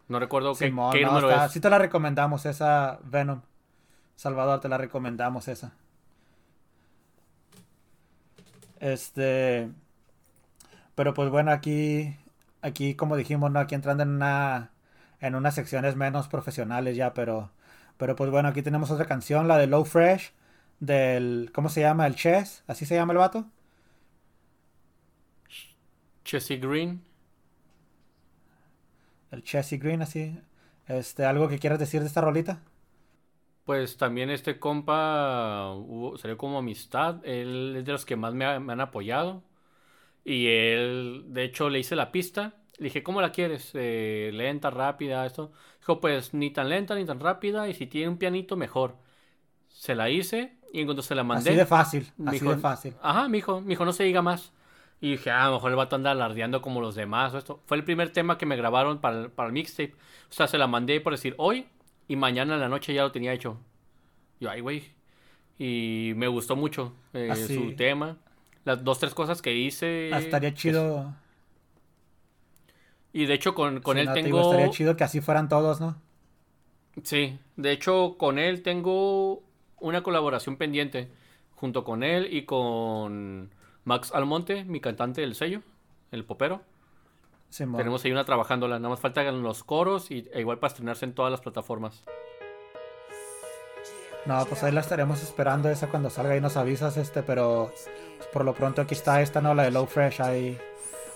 No recuerdo qué, Simón, qué no, número está- es. sí te la recomendamos, esa Venom. Salvador, te la recomendamos esa. Este. Pero pues bueno, aquí. Aquí, como dijimos, ¿no? Aquí entrando en una. En unas secciones menos profesionales ya, pero. Pero pues bueno, aquí tenemos otra canción, la de Low Fresh. Del. ¿Cómo se llama? El Chess. ¿Así se llama el vato? Chessie Green. El Chessy Green, así. Este, ¿algo que quieras decir de esta rolita? Pues también este compa hubo, salió como amistad. Él es de los que más me, ha- me han apoyado. Y él, de hecho, le hice la pista. Le dije, ¿cómo la quieres? Eh, ¿Lenta, rápida? Esto. Dijo, pues ni tan lenta ni tan rápida. Y si tiene un pianito, mejor. Se la hice y en cuanto se la mandé. Así de fácil, así dijo- de fácil. Ajá, me dijo, me dijo, no se diga más. Y dije, ah, a lo mejor el vato anda alardeando como los demás o esto. Fue el primer tema que me grabaron para el, para el mixtape. O sea, se la mandé por decir hoy y mañana en la noche ya lo tenía hecho. Yo, ay, güey. Y me gustó mucho eh, Así. su tema. Las dos, tres cosas que hice. Ah, Estaría chido. Y de hecho con, con sí, él no, te tengo... digo, estaría chido que así fueran todos, ¿no? Sí, de hecho con él tengo una colaboración pendiente. Junto con él y con Max Almonte, mi cantante del sello, el popero. Tenemos ahí una trabajándola. Nada más falta en los coros y e igual para estrenarse en todas las plataformas. No, pues ahí la estaremos esperando esa cuando salga y nos avisas, este, pero pues, por lo pronto aquí está esta, ¿no? La de Low Fresh, ahí,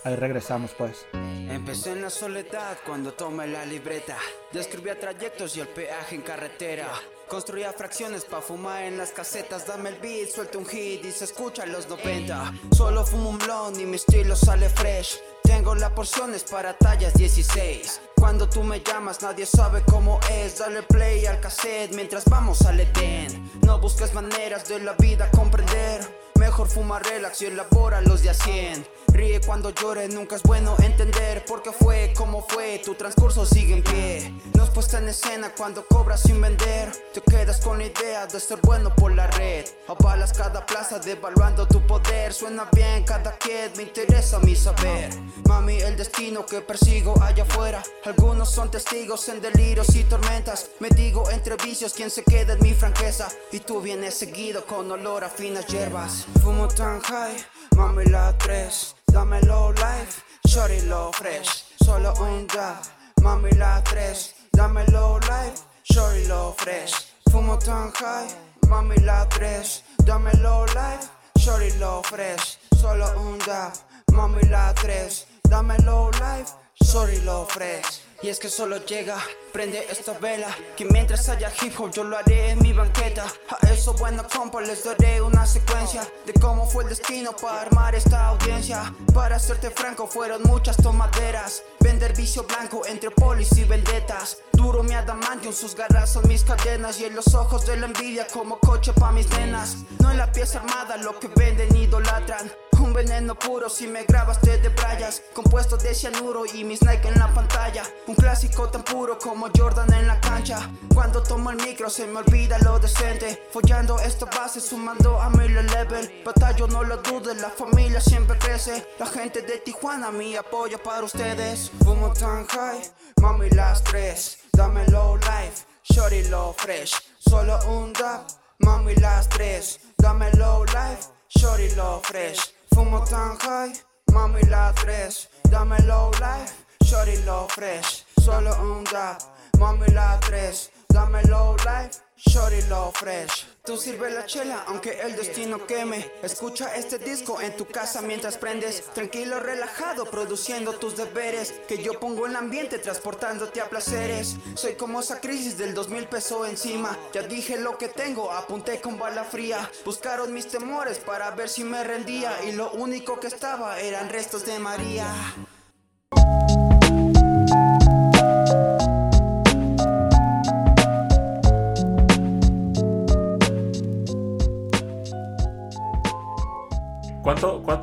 ahí regresamos pues. Empecé en la soledad cuando tomé la libreta. Describía trayectos y el peaje en carretera. Construía fracciones pa' fumar en las casetas. Dame el beat, suelta un hit y se escucha en los 90. Solo fumo un blond y mi estilo sale fresh. Tengo las porciones para tallas 16. Cuando tú me llamas, nadie sabe cómo es. Dale play al cassette mientras vamos al Edén. No busques maneras de la vida comprender. Mejor fuma relax y elabora los de a 100. Ríe cuando llore, nunca es bueno entender por qué fue, cómo fue, tu transcurso sigue en pie. No es puesta en escena cuando cobras sin vender. Te quedas con la idea de ser bueno por la red. Avalas cada plaza devaluando tu poder. Suena bien cada kid, me interesa mi saber. Mami, el destino que persigo allá afuera. Algunos son testigos en delirios y tormentas. Me digo entre vicios quién se queda en mi franqueza. Y tú vienes seguido con olor a finas hierbas. Fumo tan high, mami la 3. Dame low life, shorty low fresh. Solo un dab, mami la 3. Dame low life, shorty low fresh. Fumo tan high, mami la 3. Dame low life, shorty low fresh. Solo un dab, mami la 3. Dame low life, shorty low fresh. Y es que solo llega, prende esta vela. Que mientras haya hip hop yo lo haré en mi banqueta. A eso bueno compa les daré una secuencia De cómo fue el destino para armar esta audiencia. Para serte franco fueron muchas tomaderas. Vender vicio blanco entre polis y vendetas. Duro mi adamantium, sus garras son mis cadenas. Y en los ojos de la envidia como coche pa' mis nenas. No en la pieza armada lo que venden idolatran veneno puro si me grabas te debrayas Compuesto de cianuro y mis Nike en la pantalla. Un clásico tan puro como Jordan en la cancha. Cuando tomo el micro se me olvida lo decente. Follando esta base sumando a mil el level. Batallo no lo dudes, la familia siempre crece. La gente de Tijuana mi apoyo para ustedes. Fumo tan high, mami las tres. Dame low life, shorty low fresh. Solo un dab, mami las tres. Dame low life, shorty low fresh Fumo tan high, mami la 3 Dame low life, shorty low fresh. Solo un dab, mami la 3 Dame low life, shorty low fresh Tú sirve la chela aunque el destino queme. Escucha este disco en tu casa mientras prendes. Tranquilo, relajado, produciendo tus deberes. Que yo pongo el ambiente transportándote a placeres. Soy como esa crisis del 2000 peso encima. Ya dije lo que tengo, apunté con bala fría. Buscaron mis temores para ver si me rendía. Y lo único que estaba eran restos de María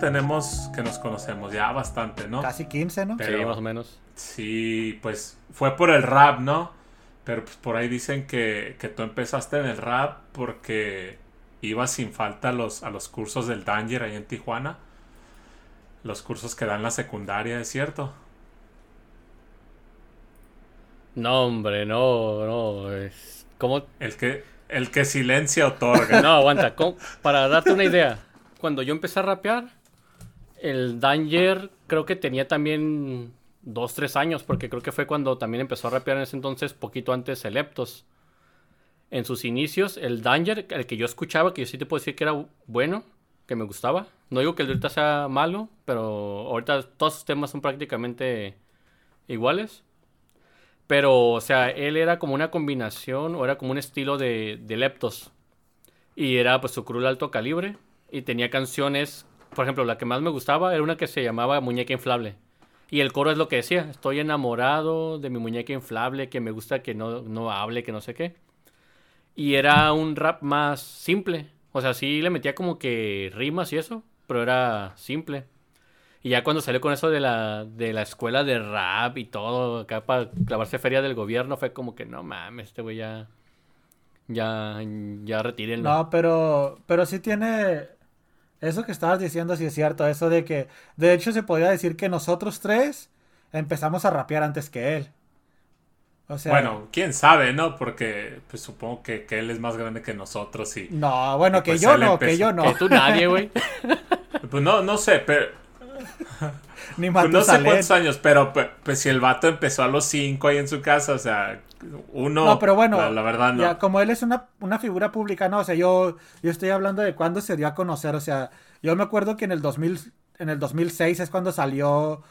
tenemos que nos conocemos? Ya bastante, ¿no? Casi 15, ¿no? Pero- Sí, más o menos. Sí, pues fue por el rap, ¿no? Pero pues por ahí dicen que, que tú empezaste en el rap porque iba sin falta a los, a los cursos del Danger ahí en Tijuana. Los cursos que dan la secundaria, ¿es cierto? No, hombre, no, no. Es... ¿Cómo? El que, el que silencia otorga. No, aguanta. ¿cómo? Para darte una idea, cuando yo empecé a rapear, el Danger creo que tenía también dos, tres años, porque creo que fue cuando también empezó a rapear en ese entonces, poquito antes Eleptos. En sus inicios, el Danger, el que yo escuchaba, que yo sí te puedo decir que era bueno, que me gustaba. No digo que el de ahorita sea malo, pero ahorita todos sus temas son prácticamente iguales. Pero, o sea, él era como una combinación, o era como un estilo de, de Leptos. Y era pues su cruel alto calibre. Y tenía canciones, por ejemplo, la que más me gustaba era una que se llamaba Muñeca Inflable. Y el coro es lo que decía, estoy enamorado de mi muñeca inflable, que me gusta que no, no hable, que no sé qué. Y era un rap más simple. O sea, sí le metía como que rimas y eso, pero era simple. Y ya cuando salió con eso de la, de la escuela de rap y todo, acá para clavarse feria del gobierno, fue como que no mames, este güey ya. Ya, ya retírenlo. No, pero, pero sí tiene. Eso que estabas diciendo, sí es cierto. Eso de que. De hecho, se podría decir que nosotros tres empezamos a rapear antes que él. O sea, bueno, quién sabe, ¿no? Porque pues, supongo que, que él es más grande que nosotros y... No, bueno, y, que pues, yo no, empezó- que yo no. Que tú nadie, güey. [LAUGHS] Pues no, no sé, pero... Ni pues, no sé Matusalén. cuántos años, pero pe- pues si el vato empezó a los cinco ahí en su casa, o sea, uno... No, pero bueno, La, la verdad no. ya, como él es una, una figura pública, no, o sea, yo, yo estoy hablando de cuándo se dio a conocer, o sea, yo me acuerdo que en el 2000, en el 2006 es cuando salió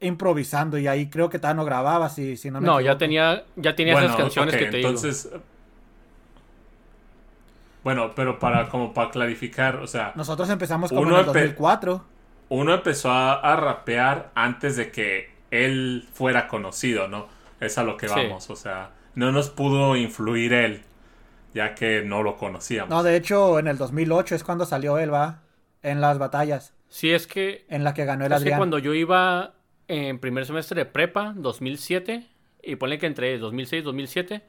improvisando y ahí creo que todavía no grababa, si, si no me No, ya equivoco. tenía, ya tenía bueno, esas canciones ok, que te digo. entonces... Bueno, pero para como para clarificar, o sea, Nosotros empezamos como Uno en el empe- 2004. Uno empezó a, a rapear antes de que él fuera conocido, ¿no? Es a lo que Sí. vamos, o sea, no nos pudo influir él, ya que no lo conocíamos. No, de hecho, en el 2008 es cuando salió él, va, en las batallas, Sí, es que en la que ganó el Es que cuando yo iba en primer semestre de prepa, 2007, y ponle que entre 2006 y 2007,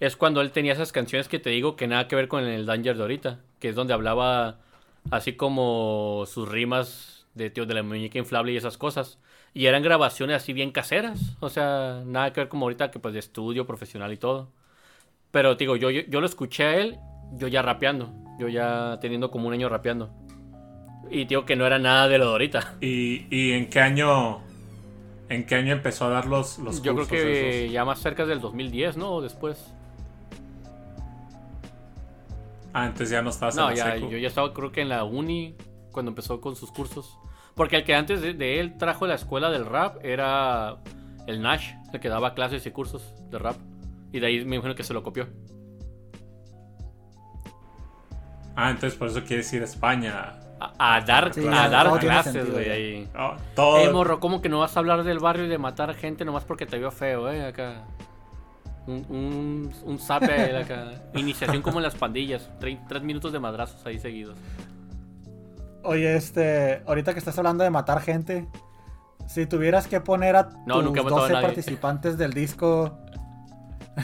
es cuando él tenía esas canciones que te digo que nada que ver con el Danger de ahorita, que es donde hablaba así como sus rimas de tío de la muñeca inflable y esas cosas. Y eran grabaciones así bien caseras, o sea, nada que ver como ahorita que pues de estudio profesional y todo. Pero digo, yo, yo, yo lo escuché a él, yo ya rapeando, yo ya teniendo como un año rapeando. Y digo que no era nada de lo de ahorita. ¿Y, y en qué año en qué año empezó a dar los, los Yo creo cursos que esos? ya más cerca del 2010, ¿no? O después. Ah, entonces ya no estabas No, en la ya, secu. yo ya estaba creo que en la uni cuando empezó con sus cursos. Porque el que antes de, de él trajo la escuela del rap era el Nash, el que daba clases y cursos de rap. Y de ahí me imagino que se lo copió. Ah, entonces por eso quiere decir España. A, a dar, Sí, a dar clases, güey, ahí. Oh, todo. Eh, morro, ¿cómo que no vas a hablar del barrio y de matar gente nomás porque te vio feo, eh? Acá. Un, un, un zape [LAUGHS] acá. Iniciación como en las pandillas. Tre- tres minutos de madrazos ahí seguidos. Oye, este, ahorita que estás hablando de matar gente, si tuvieras que poner a No, tus nunca he matado a 12 nadie. participantes del disco... [LAUGHS]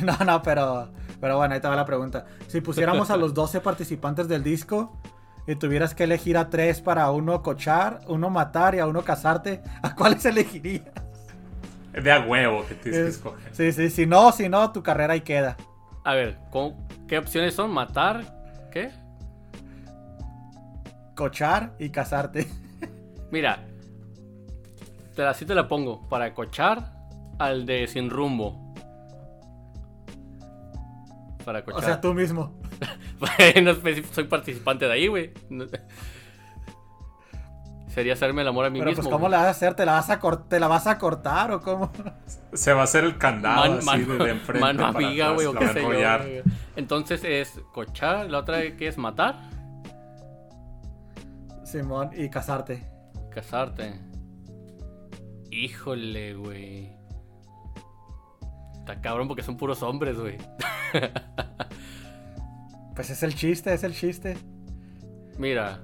No, no, pero, pero bueno, ahí te va la pregunta. Si pusiéramos a los [LAUGHS] 12 participantes del disco y tuvieras que elegir a tres para uno cochar, uno matar y a uno casarte, ¿a cuáles [LAUGHS] elegirías? De a huevo que tienes que Es- escoger. Sí, sí, si no, si no, tu carrera ahí queda. A ver, ¿cómo- ¿qué opciones son? ¿Matar? ¿Qué? Cochar y casarte. Mira, te la, así te la pongo. Para cochar al de sin rumbo. Para O cochar. sea, tú mismo. [LAUGHS] Bueno, pues, soy participante de ahí, güey. No- Sería hacerme el amor a mí Pero mismo. pues, ¿cómo güey. la vas a hacer? ¿Te la vas a, ¿te la vas a cortar o cómo? Se va a hacer el candado Man- así mano, de, de enfrente. mano amiga, güey, o qué va a sé yo. Entonces es cochar, la otra que es matar, Simón, y casarte. casarte. Híjole, güey. Está cabrón porque son puros hombres, güey. [LAUGHS] Pues es el chiste, es el chiste. Mira,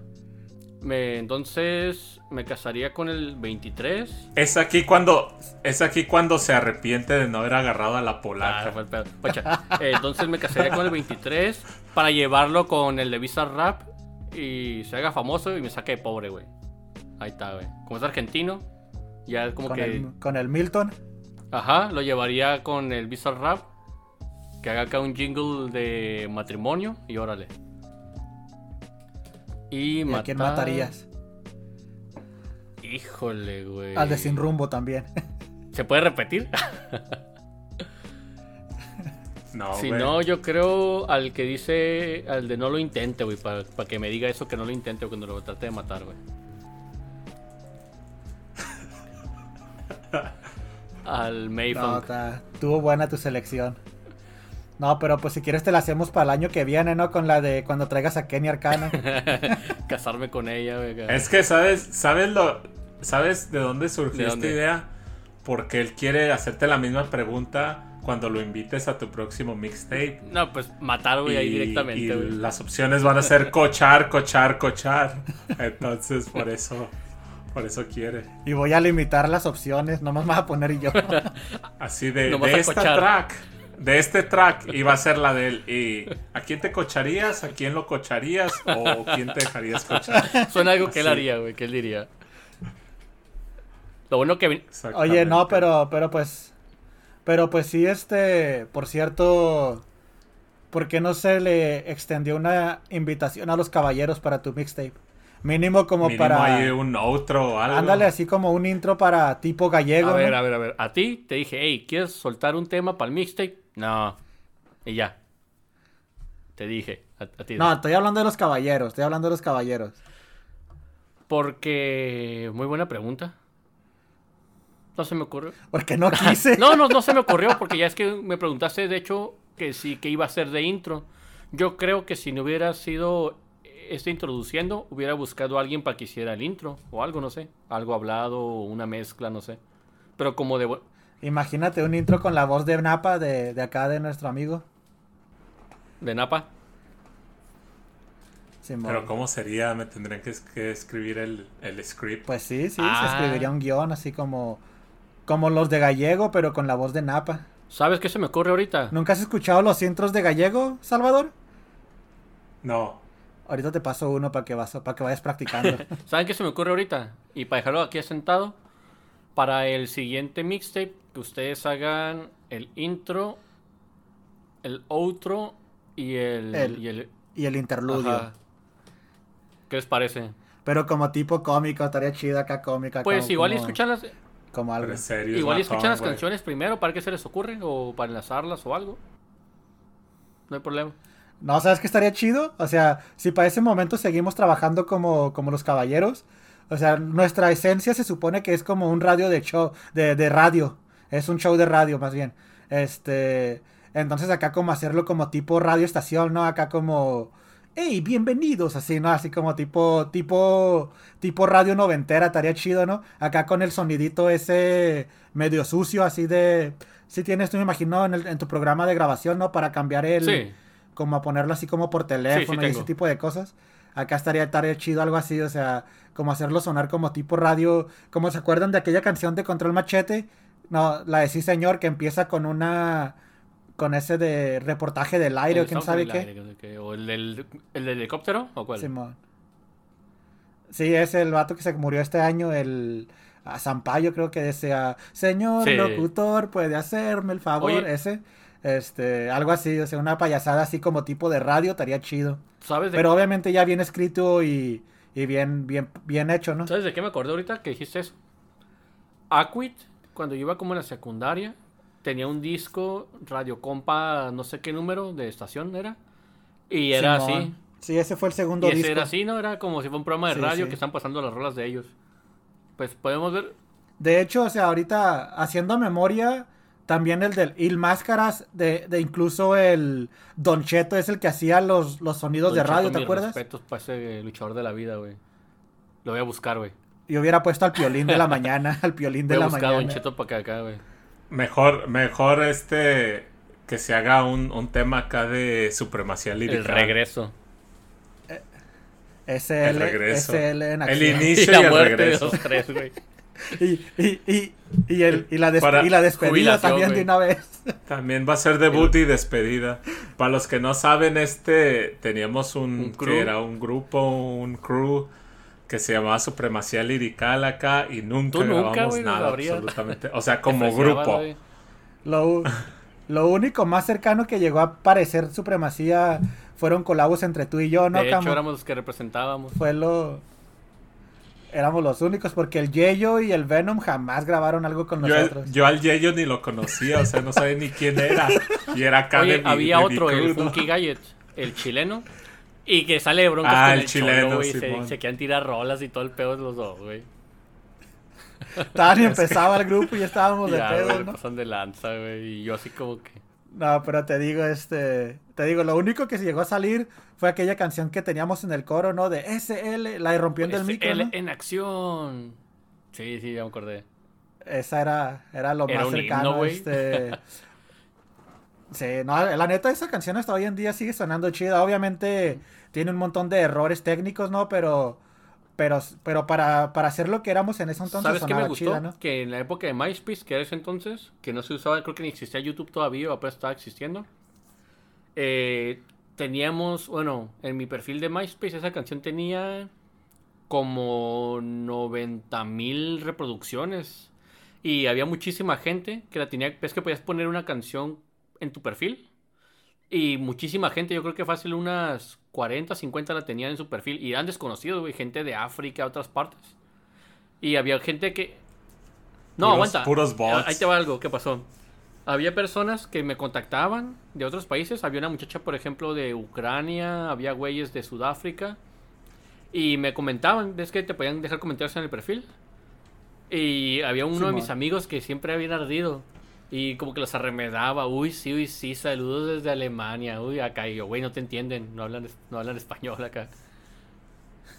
Me, entonces me casaría con el 23. Es aquí cuando es aquí cuando se arrepiente de no haber agarrado a la Ah, polaca. Pucha, eh, entonces me casaría con el 23 para llevarlo con el de Visa Rap y se haga famoso y me saque de pobre, güey. Ahí está, güey. Como es argentino, ya es como Con, que. el, con el Milton. Ajá, lo llevaría con el Visa Rap. Que haga acá un jingle de matrimonio y órale. Y, ¿Y a quién matar- matarías? Híjole, güey. Al de Sin Rumbo también. [LAUGHS] ¿Se puede repetir? [LAUGHS] No, si güey. no, yo creo al que dice, al de no lo intente, güey, para, para que me diga eso que no lo intente o cuando lo trate de matar, güey. [LAUGHS] al No, Mayfunk. está- estuvo buena tu selección. No, pero pues si quieres te la hacemos para el año que viene, ¿no? Con la de cuando traigas a Kenny Arcana. [LAUGHS] Casarme con ella, güey. Es que sabes, sabes lo, sabes de dónde surgió ¿De esta idea, porque él quiere hacerte la misma pregunta cuando lo invites a tu próximo mixtape. No, pues matar, güey, ahí directamente, y güey. las opciones van a ser cochar, cochar, cochar. Entonces por eso, por eso quiere. y voy a limitar las opciones, nomás me voy a poner yo. [LAUGHS] Así de, de esta cochar. track. De este track iba a ser la de él. ¿Y a quién te cocharías? ¿A quién lo cocharías? ¿O quién te dejarías cochar? Suena algo que él haría, güey, que él diría. Lo bueno que... Oye, no, pero, pero pues. Pero pues sí, este. Por cierto. ¿Por qué no se le extendió una invitación a los caballeros para tu mixtape? Mínimo como Mínimo para. hay un outro o algo. Ándale, así como un intro para tipo gallego. A ver, ¿no? a ver, a ver. A ti te dije, hey, ¿quieres soltar un tema para el mixtape? No. Y ya. Te dije, a, a ti. No, estoy hablando de los caballeros. Estoy hablando de los caballeros. Porque... Muy buena pregunta. No se me ocurrió. Porque no quise. No, no, no se me ocurrió porque ya es que me preguntaste, de hecho, que sí, que iba a ser de intro. Yo creo que si no hubiera sido este introduciendo, hubiera buscado a alguien para que hiciera el intro o algo, no sé. Algo hablado o una mezcla, no sé. Pero como de... Imagínate un intro con la voz de Napa de, de acá de nuestro amigo. De Napa. Simón. Pero ¿cómo sería? Me tendrían que, es- que escribir el, el script. Pues sí, sí, Ah. se escribiría un guion así como. Como los de gallego, pero con la voz de Napa. ¿Sabes qué se me ocurre ahorita? ¿Nunca has escuchado los intros de gallego, Salvador? No. Ahorita te paso uno para que, vas, para que vayas practicando. [LAUGHS] ¿Saben qué se me ocurre ahorita? Y para dejarlo aquí sentado, para el siguiente mixtape, que ustedes hagan el intro, el outro y el... El- y el- y el interludio. ajá. ¿Qué les parece? Pero como tipo cómico, estaría chido acá cómica. Pues como- igual y como- escuchan las, Como algo. Igual y escuchan las canciones primero para que se les ocurre o para enlazarlas o algo. No hay problema. No, ¿sabes qué estaría chido? O sea, si para ese momento seguimos trabajando como, como los caballeros. O sea, nuestra esencia se supone que es como un radio de show, de, de radio. Es un show de radio, más bien. Este. Entonces acá como hacerlo como tipo radio estación, ¿no? Acá como. ¡Hey, bienvenidos! Así, ¿no? Así como tipo, tipo, tipo radio noventera, estaría chido, ¿no? Acá con el sonidito ese medio sucio, así de... Si tienes, tú me imagino, en, el- en tu programa de grabación, ¿no? Para cambiar el... Sí. Como a ponerlo así como por teléfono y ese tipo de cosas. Acá estaría, estaría chido algo así, o sea, como hacerlo sonar como tipo radio. Como se acuerdan de aquella canción de Control Machete, no, la de Sí Señor, que empieza con una, con ese de reportaje del aire o quién sabe qué. aire, ¿O el del, el del helicóptero? ¿O cuál? Simón. Sí, es el vato que se murió este año, el a Zampayo creo que decía, señor Sí. locutor, puede hacerme el favor, Oye. ese. Este, algo así, o sea, una payasada así como tipo de radio, estaría chido. ¿Sabes de, Pero obviamente ya bien escrito y, y bien, bien, bien hecho, ¿no? ¿Sabes de qué me acordé ahorita que dijiste eso? Aquit, cuando yo iba como en la secundaria, tenía un disco Radio Compa, no sé qué número de estación era. Y era Simón. así. Sí, ese fue el segundo Y ese disco. era así, ¿no? Era como si fuera un programa de Sí, radio sí. que están pasando las rolas de ellos. Pues podemos ver. De hecho, o sea, ahorita haciendo memoria, también el del Il Máscaras, de, de incluso el Don Cheto es el que hacía los, los sonidos de Cheto, radio, ¿te mis acuerdas? respetos para ese luchador de la vida, güey. Lo voy a buscar, güey. Y hubiera puesto al piolín de la mañana, [LAUGHS] al piolín Voy de a la buscar a Don mañana. Cheto para que acá, güey. Mejor, mejor este que se haga un, un tema acá de supremacía lírica. El regreso. SL, El regreso. SL en El inicio. Y [LAUGHS] y la el muerte regreso. de los tres, güey. [LAUGHS] Y, y, y, y, el, y, la, des- Para y la despedida también de una vez. [LAUGHS] También va a ser debut y despedida. Para los que no saben, este teníamos un, Un que era un grupo, un crew que se llamaba Supremacía Lirical acá y nunca grabamos güey, nada absolutamente. O sea, como grupo. Lo, lo único más cercano que llegó a parecer supremacía fueron colabos entre tú y yo, ¿no, de hecho, Camo? éramos los que representábamos. Fue lo... Éramos los únicos, porque el Yeyo y el Venom jamás grabaron algo con Yo, nosotros. yo al Yeyo ni lo conocía, o sea, no sabía ni quién era. Y era acá Oye, de mi- había de mi otro, crew, el ¿no? Funky Gadget, el chileno. Y que sale de broncas Ah, con el el, chileno, chileno, güey. Se, se quedan tirar rolas y todo el pedo de los dos, güey. [LAUGHS] Estaban y empezaba el grupo y estábamos de Ya, pedo, ¿no? pasan de lanza, güey. Y yo así como que... No, pero te digo, este, te digo, lo único que se llegó a salir fue aquella canción que teníamos en el coro, ¿no? De SL, la de rompiendo el micro, SL ¿no? en acción. Sí, sí, ya me acordé. Esa era, era lo Era más cercano, himno, güey. este. [LAUGHS] Sí, no, la neta esa canción hasta hoy en día sigue sonando chida. Obviamente tiene un montón de errores técnicos, ¿no? Pero, pero, pero para, para hacer lo que éramos en ese entonces ¿Sabes qué me gustó? chida, ¿no? Que en la época de MySpace, que era ese entonces, que no se usaba, creo que ni existía YouTube todavía, o apenas estaba existiendo. eh, teníamos, bueno, en mi perfil de MySpace esa canción tenía como 90 mil reproducciones. Y había muchísima gente que la tenía, ves que podías poner una canción en tu perfil. Y muchísima gente, yo creo que fácil unas 40, 50 la tenían en su perfil. Y eran desconocidos, güey, gente de África, otras partes. Y había gente que... No, Puros- aguanta. puros bots. Ahí te va algo, ¿qué pasó? Había personas que me contactaban de otros países. Había una muchacha, por ejemplo, de Ucrania. Había güeyes de Sudáfrica. Y me comentaban, ves que te podían dejar comentarios en el perfil. Y había uno de mis amigos que siempre había ardido. Y como que los arremedaba. Uy, sí, uy, sí, saludos desde Alemania. Uy, acá. Y yo, güey, no te entienden. No hablan, no hablan español acá.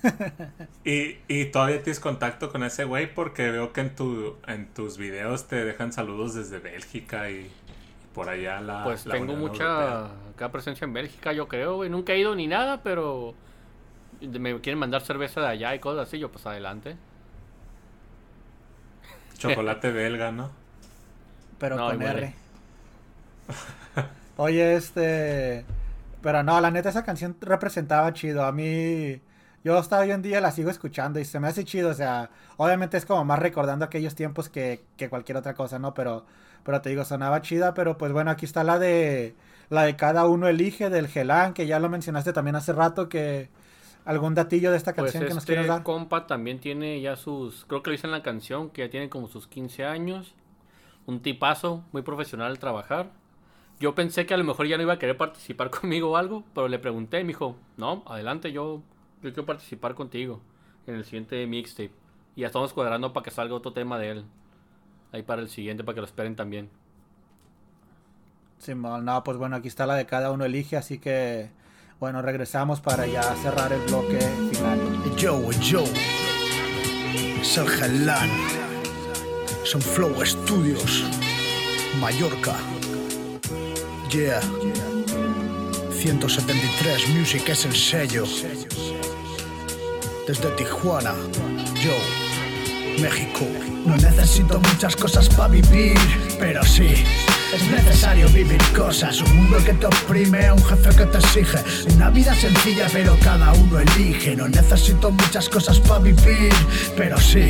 [LAUGHS] Y, y todavía tienes contacto con ese güey porque veo que en, tu, en tus videos te dejan saludos desde Bélgica y, y por allá la. Pues la tengo mucha acá presencia en Bélgica, yo creo, güey. Nunca he ido ni nada, pero me quieren mandar cerveza de allá y cosas así, yo pues adelante. Chocolate belga, ¿no? Pero No, con. R. [LAUGHS] Oye, este. Pero no, la neta, esa canción representaba chido. A mí. Yo hasta hoy en día la sigo escuchando y se me hace chido. O sea, obviamente es como más recordando aquellos tiempos que, que cualquier otra cosa, ¿no? Pero, pero te digo, sonaba chida. Pero pues bueno, aquí está la de. La de cada uno elige del Gelán, que ya lo mencionaste también hace rato. que ¿Algún datillo de esta Pues canción que nos este quieras dar? compa también tiene ya sus, creo que lo dice en la canción, que ya tiene como sus 15 años. Un tipazo, muy profesional al trabajar. Yo pensé que a lo mejor ya no iba a querer participar [LAUGHS] conmigo o algo, pero le pregunté y me dijo, no, adelante, yo, yo quiero participar contigo en el siguiente mixtape. Y ya estamos cuadrando para que salga otro tema de él. Ahí para el siguiente, para que lo esperen también. Simón, no, pues bueno, aquí está la de cada uno elige, así que bueno, regresamos para ya cerrar el bloque final. Yo, yo. Son Flow Studios, Mallorca. Yeah. 173 Music es el sello. Desde Tijuana, yo, México. No necesito muchas cosas para vivir, pero sí. Es necesario vivir cosas, un mundo que te oprime, un jefe que te exige. Una vida sencilla, pero cada uno elige. No necesito muchas cosas para vivir, pero sí.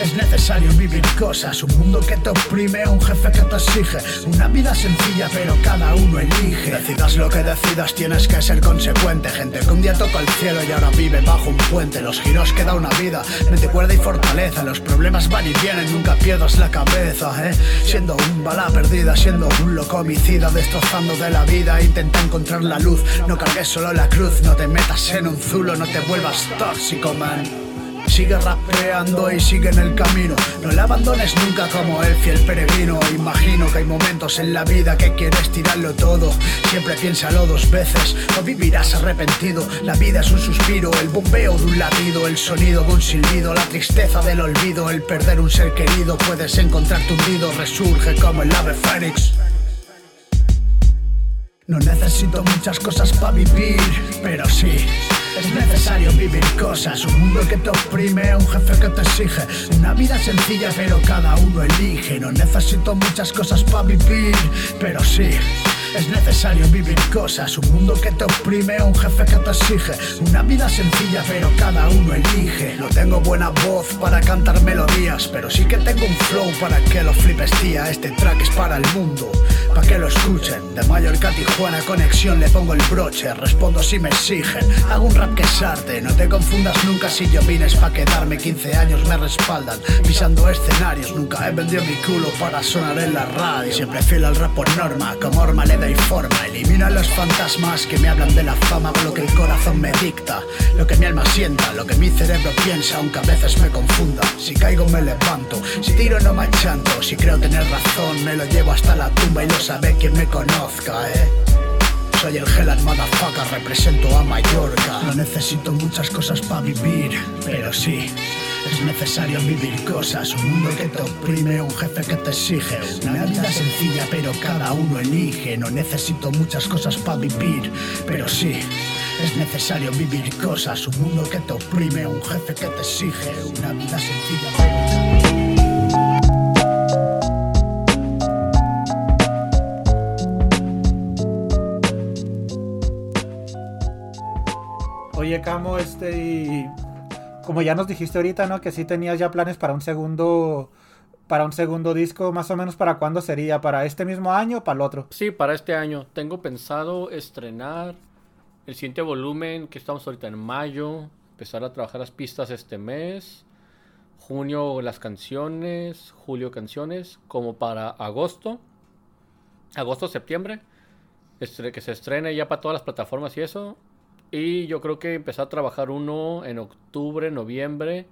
Es necesario vivir cosas, un mundo que te oprime, un jefe que te exige. Una vida sencilla, pero cada uno elige. Decidas lo que decidas, tienes que ser consecuente. Gente que un día toca el cielo y ahora vive bajo un puente. Los giros que da una vida, mente cuerda y fortaleza. Los problemas van y vienen, nunca pierdas la cabeza, ¿eh? Siendo un bala perdida, siendo un loco homicida, destrozando de la vida. Intenta encontrar la luz, no cargues solo la cruz, no te metas en un zulo, no te vuelvas tóxico, man. Sigue rapeando y sigue en el camino. No le abandones nunca como el fiel peregrino. Imagino que hay momentos en la vida que quieres tirarlo todo. Siempre piénsalo dos veces o vivirás arrepentido. La vida es un suspiro, el bombeo de un latido, el sonido de un silbido, la tristeza del olvido, el perder un ser querido. Puedes encontrarte hundido, resurge como el ave fénix. No necesito muchas cosas para vivir, pero sí. Es necesario vivir cosas, un mundo que te oprime, un jefe que te exige. Una vida sencilla, pero cada uno elige. No necesito muchas cosas para vivir, pero sí. Es necesario vivir cosas, un mundo que te oprime, un jefe que te exige. Una vida sencilla, pero cada uno elige. No tengo buena voz para cantar melodías, pero sí que tengo un flow para que lo flipes, tía. Este track es para el mundo, para que lo escuchen. De Mallorca a Tijuana, conexión, le pongo el broche. Respondo si me exigen. Hago un rap que es arte, no te confundas nunca si yo vines pa' quedarme. 15 años me respaldan, pisando escenarios. Nunca he vendido mi culo para sonar en la radio. Siempre fiel al rap por norma, como Orma le doy forma. Elimina los fantasmas que me hablan de la fama, lo que el corazón me dicta. Lo que mi alma sienta, lo que mi cerebro piensa, aunque a veces me confunda. Si caigo me levanto, si tiro no me achanto. Si creo tener razón, me lo llevo hasta la tumba y lo sabe quien me conozca, eh. Soy el Helen Motherfucker, represento a Mallorca. No necesito muchas cosas para vivir, pero sí. Es necesario vivir cosas, un mundo que te oprime, un jefe que te exige. Una vida sencilla, pero cada uno elige. No necesito muchas cosas para vivir, pero sí. Es necesario vivir cosas, un mundo que te oprime, un jefe que te exige. Una vida sencilla, pero... Oye, este y como ya nos dijiste ahorita, ¿no? Que sí tenías ya planes para un segundo para un segundo disco, más o menos para cuándo sería, para este mismo año o para el otro. Sí, para este año. Tengo pensado estrenar el siguiente volumen que estamos ahorita en mayo, empezar a trabajar las pistas este mes, junio las canciones, julio canciones, como para agosto, agosto, septiembre, que se estrene ya para todas las plataformas y eso. Y yo creo que empezar a trabajar uno en octubre, noviembre,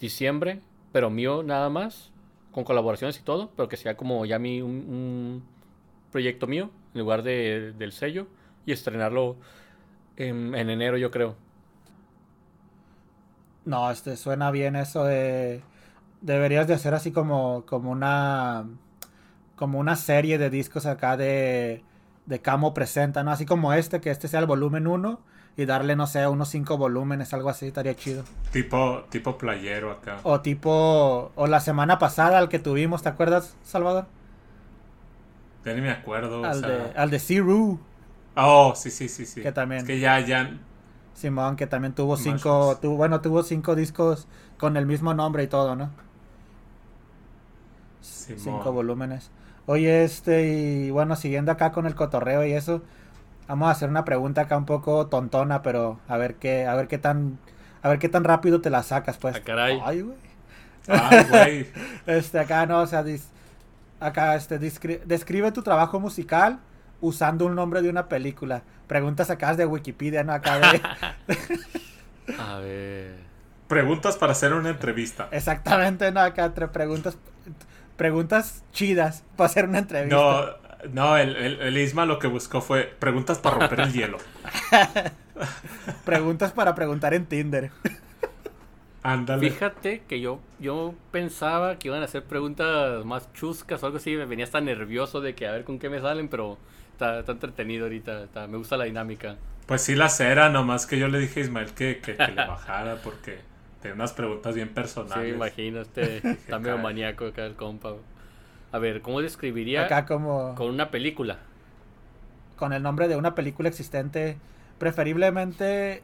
diciembre, pero mío nada más, con colaboraciones y todo, pero que sea como ya mi, un, proyecto mío, en lugar de, del sello, y estrenarlo en, en enero yo creo. No, este suena bien eso de deberías de hacer así como como una como una serie de discos acá de de Camo presenta, ¿no? Así como este, que este sea el volumen 1 y darle, no sé, unos 5 volúmenes, algo así, estaría chido. Tipo, tipo playero acá. O tipo, o la semana pasada al que tuvimos, ¿te acuerdas, Salvador? Ya ni me acuerdo. o Al sea. de, al de Siru, Oh, sí, sí, sí, sí. Que también. Es que ya, ya. Simón, que también tuvo cinco, tuvo, bueno, tuvo cinco discos con el mismo nombre y todo, ¿no? Simón. Cinco volúmenes. Oye, este, y bueno, siguiendo acá con el cotorreo y eso, vamos a hacer una pregunta acá un poco tontona, pero a ver qué, a ver qué tan, a ver qué tan rápido te la sacas, pues. Ah, caray. Ay, güey. Ay, güey. [LAUGHS] Este, acá no, o sea, dis- acá, este, descri- describe tu trabajo musical usando un nombre de una película. Preguntas acá de Wikipedia, ¿no? Acá de... [LAUGHS] A ver. Preguntas para hacer una entrevista. Exactamente, ¿no? Acá entre preguntas, preguntas chidas para hacer una entrevista. No, no, el, el, el Isma lo que buscó fue preguntas para romper el hielo. [LAUGHS] Preguntas para preguntar en Tinder. Ándale. Fíjate que yo, yo pensaba que iban a hacer preguntas más chuscas o algo así. Me venía hasta nervioso de que a ver con qué me salen, pero está, está entretenido ahorita. está- me gusta la dinámica. Pues sí las era, nomás que yo le dije a Ismael que, que, que le bajara porque tiene unas preguntas bien Sí, personales. imagino, este [LAUGHS] está medio maníaco acá el compa. A ver, ¿cómo describiría Acá como con una película? con el nombre de una película existente, preferiblemente,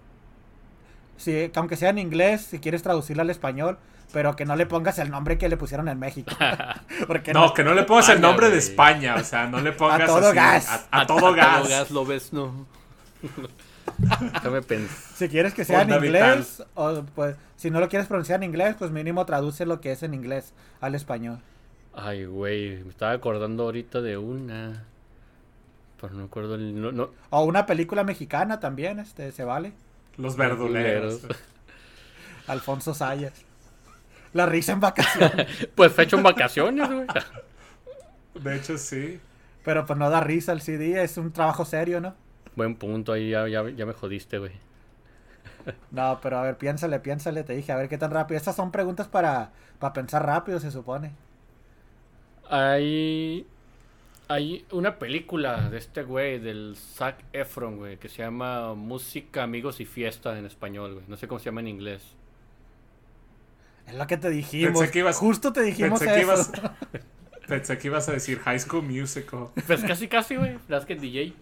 si, aunque sea en inglés, si quieres traducirla al español, pero que no le pongas el nombre que le pusieron en México. [LAUGHS] Porque No, que no le pongas el nombre de. España, o sea, no le [LAUGHS] pongas todo así, gas. A, a todo gas. lo ves, no. [LAUGHS] Déjame pensar. Si quieres que sea en inglés, o pues si no lo quieres pronunciar en inglés, pues mínimo traduce lo que es en inglés al español. Ay, güey, me estaba acordando ahorita de una. Pero no me acuerdo el. No, no. O una película mexicana también, este, se vale. Los verduleros. [LAUGHS] Alfonso Sayas. La risa en vacaciones. [LAUGHS] Pues fecho en vacaciones, güey. De hecho, sí. Pero pues no da risa el CD, es un trabajo serio, ¿no? Buen punto, ahí ya, ya, ya me jodiste, güey. No, pero a ver, piénsale, piénsale, te dije, a ver qué tan rápido. Estas son preguntas para, para pensar rápido, se supone. Hay Hay una película de este güey, del Zac Efron, güey, que se llama Música, Amigos y Fiesta en español, güey. No sé cómo se llama en inglés. Es lo que te dijimos. Pensé que ibas- Justo te dijimos Pensé que, eso. ibas, [LAUGHS] pensé que ibas a decir High School Musical. Pues casi, casi, güey. Las que DJ.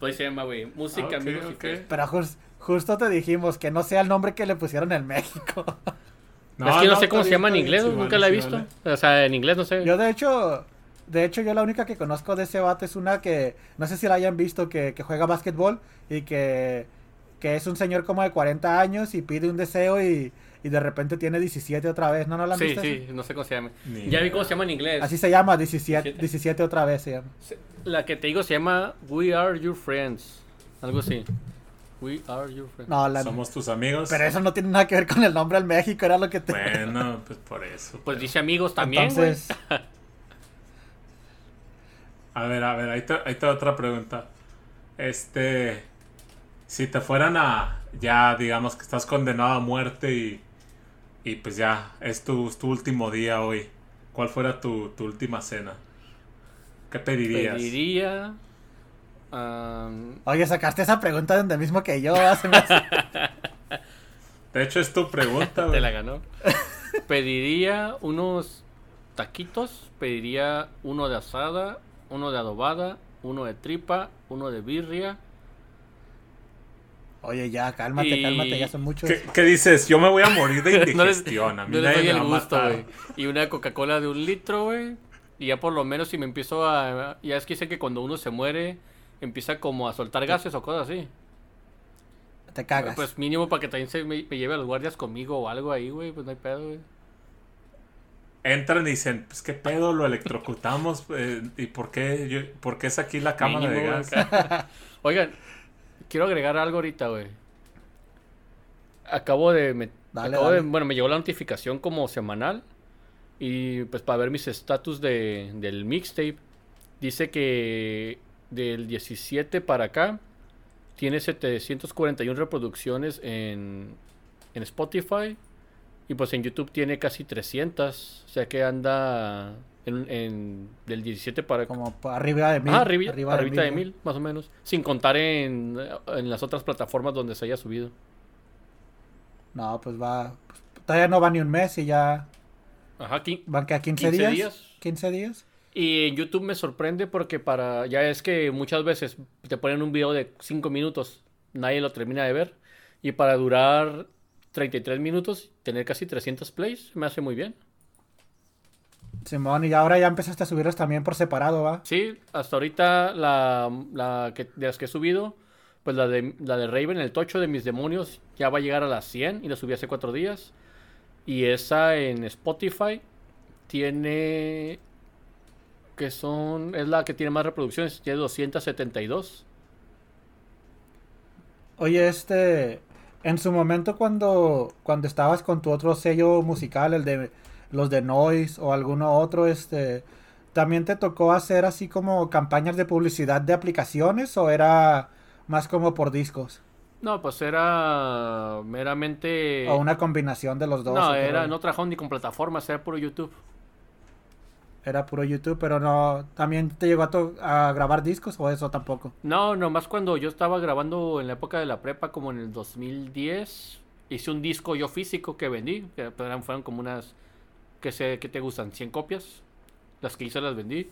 Pues se llama, güey. Música, Ah, ok, Amigos y ok. Fiesta. Pero jus- justo te dijimos que no sea el nombre que le pusieron en [LAUGHS] México. es que no, sé cómo se llama en inglés, sí, nunca la he sí, visto. vale. O sea, en inglés no sé. Yo de hecho, de hecho yo la única que conozco de ese vato es una que, no sé si la hayan visto, que, que juega básquetbol y que, que es un señor como de 40 años y pide un deseo y, y de repente tiene 17 otra vez. ¿No, no la han Sí, visto? sí, no sé cómo se llama. Ni Ya vi cómo se llama en inglés. Así se llama, 17, 17. 17 otra vez se llama. La que te digo se llama We Are Your Friends. Algo así. We Are Your Friends. No, la, Somos tus amigos. pero eso no tiene nada que ver con el nombre en México, era lo que te... Bueno, [LAUGHS] pues por eso. Pues dice amigos también, güey. Entonces, A ver, a ver, ahí te, ahí te otra pregunta. Este, si te fueran a, ya digamos que estás condenado a muerte y, y pues ya, es tu, es tu último día hoy, ¿cuál fuera tu, tu última cena? ¿Qué pedirías? Pediría. oye, sacaste esa pregunta de donde mismo que yo. hace más- [LAUGHS] De hecho, es tu pregunta, [LAUGHS] te la ganó. Pediría unos taquitos. Pediría uno de asada, uno de adobada, uno de tripa, uno de birria. Oye, ya, cálmate, Y- cálmate, ya son muchos. ¿Qué, qué dices? Yo me voy a morir de [LAUGHS] No les- indigestión. a mí no les nadie doy me el gusto, güey. Y una Coca-Cola de un litro, güey. Y ya por lo menos si me empiezo a... Ya es que dicen que cuando uno se muere empieza como a soltar gases o cosas así. Te cagas. Pues mínimo para que también se me, me lleve a los guardias conmigo o algo ahí, güey. Pues no hay pedo, güey. Entran y dicen, pues qué pedo, lo electrocutamos. [LAUGHS] eh, ¿Y por qué, yo- por qué es aquí la cámara de gas? acá. [LAUGHS] Oigan, quiero agregar algo ahorita, güey. Acabo de, me, Dale, acabo de-. Bueno, me llegó la notificación como semanal. Y pues para ver mis estatus de, del mixtape. Dice que del 17 para acá tiene 741 reproducciones en, en Spotify. Y pues en YouTube tiene casi 300. O sea que anda en, en- del 17 para Como arriba de mil. Ah, arriba, arriba arribita de mil, más o menos. Sin contar en, en las otras plataformas donde se haya subido. No, pues va. pues, todavía no va ni un mes y ya. Ajá, aquí. ¿Van que a 15, 15 días? días. 15 días. Y en YouTube me sorprende porque para. Ya es que muchas veces te ponen un video de 5 minutos, nadie lo termina de ver. Y para durar 33 minutos, tener casi 300 plays, me hace muy bien. Simón, y ahora ya empezaste a subirlos también por separado, ¿va? Sí, hasta ahorita la, la que, de las que he subido, pues la de, la de Raven, el tocho de mis demonios, ya va a llegar a las 100 y la subí hace 4 días. Y esa en Spotify tiene... que son... es la que tiene más reproducciones, tiene 272. Oye, este. En su momento, cuando, cuando estabas con tu otro sello musical, el de los de Noise o alguno otro, este. ¿También te tocó hacer así como campañas de publicidad de aplicaciones o era más como por discos? No, pues era meramente... O una combinación de los dos. no, ¿o qué era, no trabajaba ni con plataformas, era puro YouTube. Era puro YouTube, pero no. ¿También te llegó a, to- a grabar discos o eso tampoco? No, nomás cuando yo estaba grabando en la época de la prepa, como en el 2010, hice un disco yo físico que vendí, que eran, fueron como unas, que sé, ¿qué te gustan? ¿100 copias? Las que hice las vendí.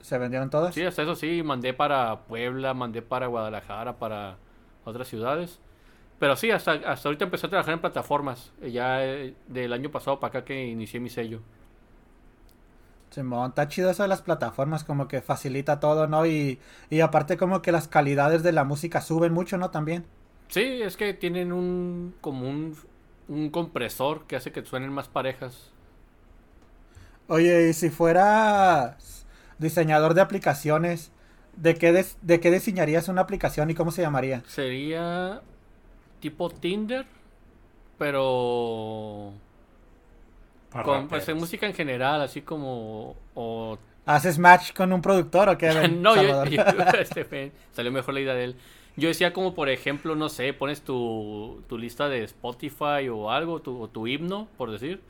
¿Se vendieron todas? Sí, hasta eso sí, mandé para Puebla, mandé para Guadalajara, para otras ciudades. Pero sí, hasta, hasta ahorita empecé a trabajar en plataformas, eh, ya eh, del año pasado para acá que inicié mi sello. Simón, está chido eso de las plataformas, como que facilita todo, ¿no? Y, y aparte como que las calidades de la música suben mucho, ¿no? También. Sí, es que tienen un, como un, un compresor que hace que suenen más parejas. Oye, y si fueras diseñador de aplicaciones, ¿de qué, des- ¿de qué diseñarías una aplicación y cómo se llamaría? Sería tipo Tinder, pero Para con pues, en música en general, así como o ¿Haces match con un productor o qué? [LAUGHS] No, yo, [LAUGHS] [LAUGHS] este, salió mejor la idea de él. Yo decía como por ejemplo, no sé, pones tu, tu lista de Spotify o algo, tu, o tu himno, por decir,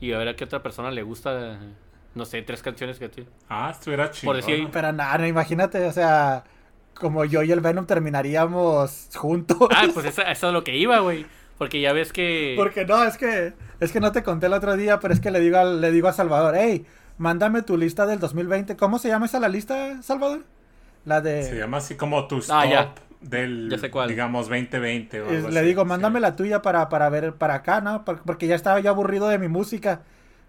y a ver a qué otra persona le gusta no sé, tres canciones que ti. Ah, estuviera chido. Por decir- Pero nada, no, imagínate, o sea, como yo y el Venom terminaríamos juntos. Ah, pues [LAUGHS] eso, eso es lo que iba, güey. Porque ya ves que... Porque no, es que es que no te conté el otro día, pero es que le digo al, le digo a Salvador, hey, mándame tu lista del 2020. ¿Cómo se llama esa la lista, Salvador? La de... Se llama así como tu Ah, top ya. del, Ya sé cuál. digamos, 2020 o algo le así, digo, sí. mándame la tuya para, para ver para acá, ¿no? Por- Porque ya estaba yo aburrido de mi música.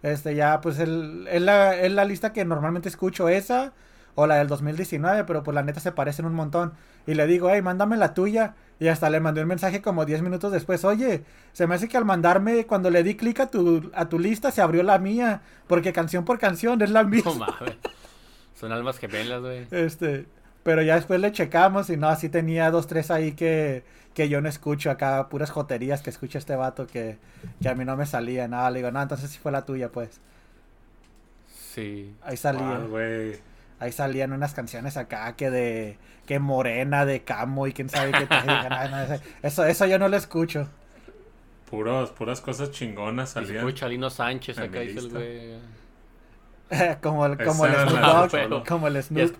Este, ya, pues, el, es, la, es la lista que normalmente escucho, esa o la del 2019, pero pues la neta se parecen un montón. Y le digo, hey, mándame la tuya. Y hasta le mandé un mensaje como 10 minutos después, oye, se me hace que al mandarme, cuando le di clic a tu, a tu lista, se abrió la mía, porque canción por canción es la [LAUGHS] No misma. mames. Son almas gemelas, güey. Este, pero ya después le checamos y no, así tenía dos, tres ahí que, que yo no escucho acá, puras joterías que escucha este vato que, que a mí no me salía, nada, le digo, no, entonces sí fue la tuya, pues. Sí. Ahí salía, Ah, güey. ahí salían unas canciones acá que de, que morena, de camo y quién sabe qué tal. y dije, "No, no, eso- eso, yo no lo escucho. Puros, puras cosas chingonas salían. escucha Lino Sánchez acá, dice el güey. [LAUGHS] como el, como el Snoop Dogg, como el Snoop.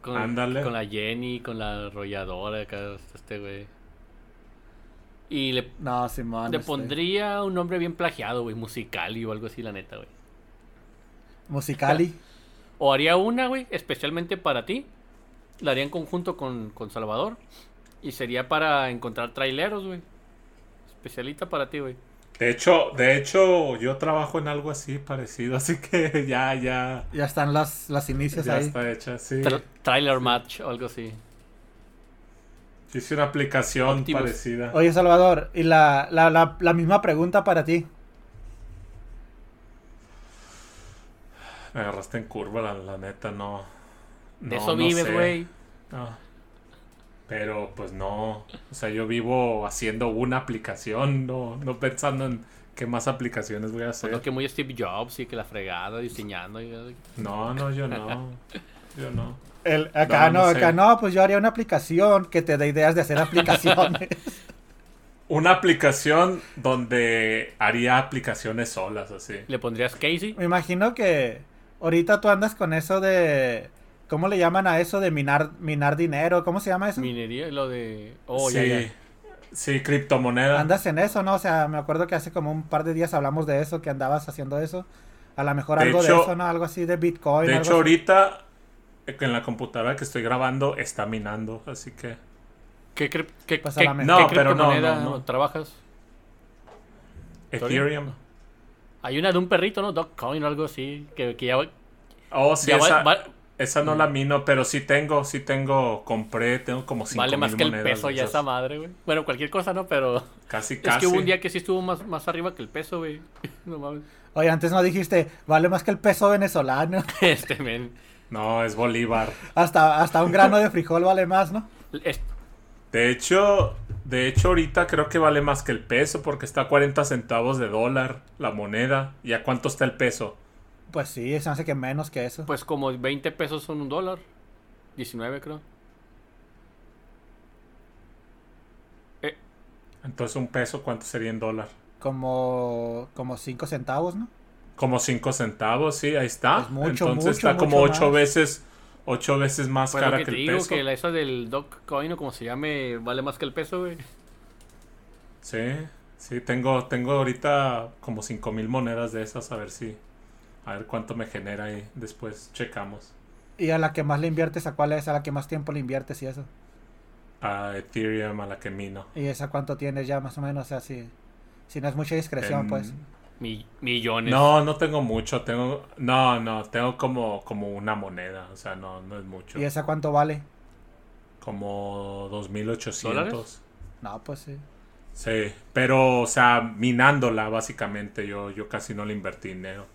con, Ándale. con la Jenny, con la arrolladora acá, este güey. Y le, No, Simón. le este, pondría un nombre bien plagiado, güey, musical o algo así, la neta, güey. Musicali. [LAUGHS] O haría una, güey, especialmente para ti. La haría en conjunto con, con Salvador. Y sería para encontrar traileros, güey. Especialita para ti, güey. De hecho, de hecho, yo trabajo en algo así parecido, [LAUGHS] así que ya, ya, Ya están las, las inicios ya ahí. está hecha, sí. Tra- trailer match o algo así. Hice una aplicación Optimus. parecida. Oye, Salvador, y la, la, la, la misma pregunta para ti. Me agarraste en curva, la, la neta, no. De no, eso no vives, güey. No. Pero pues no. O sea, yo vivo haciendo una aplicación, no, no pensando en qué más aplicaciones voy a hacer. Pues no que muy Steve Jobs y que la fregada diseñando. y- No, no, yo no. Yo no. El, acá No, no, no sé. acá no, pues yo haría una aplicación que te dé ideas de hacer aplicaciones. [LAUGHS] Una aplicación donde haría aplicaciones solas, así. ¿Le pondrías Casey? Me imagino que ahorita tú andas con eso de... ¿Cómo le llaman a eso de minar, minar dinero? ¿Cómo se llama eso? Minería, lo de. Oh, sí, ya, ya. sí, criptomoneda. Andas en eso, ¿no? O sea, me acuerdo que hace como un par de días hablamos de eso, que andabas haciendo eso. A lo mejor De algo de eso, ¿no? Algo así de Bitcoin. De algo hecho, así. ahorita en la computadora que estoy grabando está minando, así que... ¿Qué, cri- qué, Pues a qué- la me- No, qué pero no, no, no. trabajas? Ethereum. Hay una de un perrito, ¿no? Dogcoin o algo así. Que, que ya, va- Oh, sí, ya va- esa, va- esa no la mino, pero sí tengo, sí tengo, compré, tengo como 5 vale más que el monedas peso ya esa madre, güey. Bueno, cualquier cosa, ¿no? Pero. Casi, [LAUGHS] Es casi. que hubo un día que sí estuvo más, más arriba que el peso, güey. [LAUGHS] No mames. Oye, antes no dijiste, vale más que el peso venezolano. [LAUGHS] Este, men. No, es Bolívar. hasta, hasta un grano de frijol vale más, ¿no? De hecho, de hecho ahorita creo que vale más que el peso porque está a 40 centavos de dólar la moneda. ¿Y a cuánto está el peso? Pues sí, se hace que menos que eso. pues como 20 pesos son un dólar. 19, creo. Eh, Entonces un peso, ¿cuánto sería en dólar? Como, como 5 centavos, ¿no? Como 5 centavos, sí, ahí está. Es mucho, Entonces mucho, está como mucho 8 más. veces, ocho veces más pues lo cara que que, te el digo, peso. que la, esa del Dogcoin o como se llame, vale más que el peso, güey. Sí, sí, tengo, tengo ahorita como 5 mil monedas de esas, a ver si, a ver cuánto me genera ahí, después checamos. Y a la que más le inviertes, ¿a cuál es? A la que más tiempo le inviertes y eso. A Ethereum, a la que mino. ¿Y esa cuánto tienes ya más o menos? O sea, si, si no es mucha discreción, En- pues. Mi- millones. No, no tengo mucho, tengo, no, no, tengo como, como una moneda, o sea, no, no es mucho. ¿Y esa cuánto vale? Como 2800. ¿Dólares? No, pues sí. Sí, pero, o sea, minándola básicamente, yo, yo casi no le invertí dinero.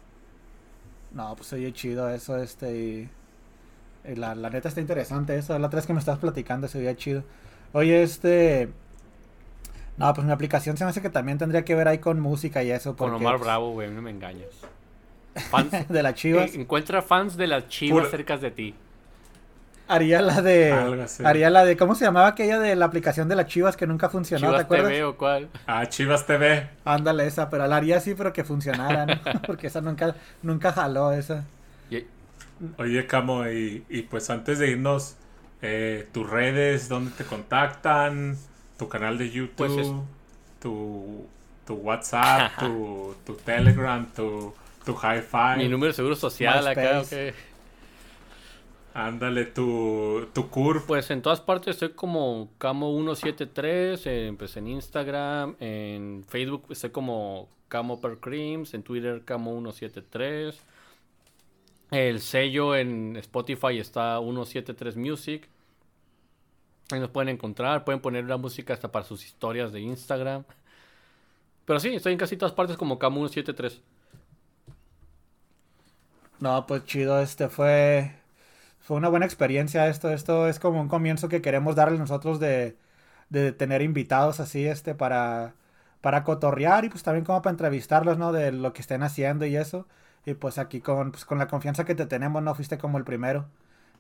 No, pues oye, chido eso, este, y, y la, la neta está interesante eso, la otra vez que me estás platicando se veía chido. Oye, este, no, pues mi aplicación se me hace que también tendría que ver ahí con música y eso, Con porque, Omar pues, Bravo, güey, no me engañas. Fans, [LAUGHS] de las chivas, eh, encuentra fans de las chivas Pura- cerca de ti. haría la de, Algo así. haría la de, ¿cómo se llamaba aquella de la aplicación de las chivas que nunca funcionó, ¿te Chivas acuerdas? TV o cuál. Ah, Chivas TV. Ándale esa, pero la haría así, pero que funcionara, ¿no? [LAUGHS] porque esa nunca, nunca jaló esa. Oye, Camo, y, y pues antes de irnos, eh, tus redes, dónde te contactan, tu canal de YouTube, Pues es- tu, tu WhatsApp, tu, tu Telegram, tu, tu Hi-Fi. Mi número de seguro social acá. Ándale, tu, tu curve. Pues en todas partes estoy como Camo173, eh, pues en Instagram, en Facebook estoy como Camo Per Creams, en Twitter Camo173. El sello en Spotify está 173 Music. Ahí nos pueden encontrar, pueden poner la música hasta para sus historias de Instagram. Pero sí, estoy en casi todas partes como Camo173. No, pues chido, este fue fue una buena experiencia esto, esto es como un comienzo que queremos darle nosotros de, de tener invitados así, este, para, para cotorrear y pues también como para entrevistarlos, ¿no? De lo que estén haciendo y eso. Y pues aquí con, pues, con la confianza que te tenemos, ¿no? Fuiste como el primero.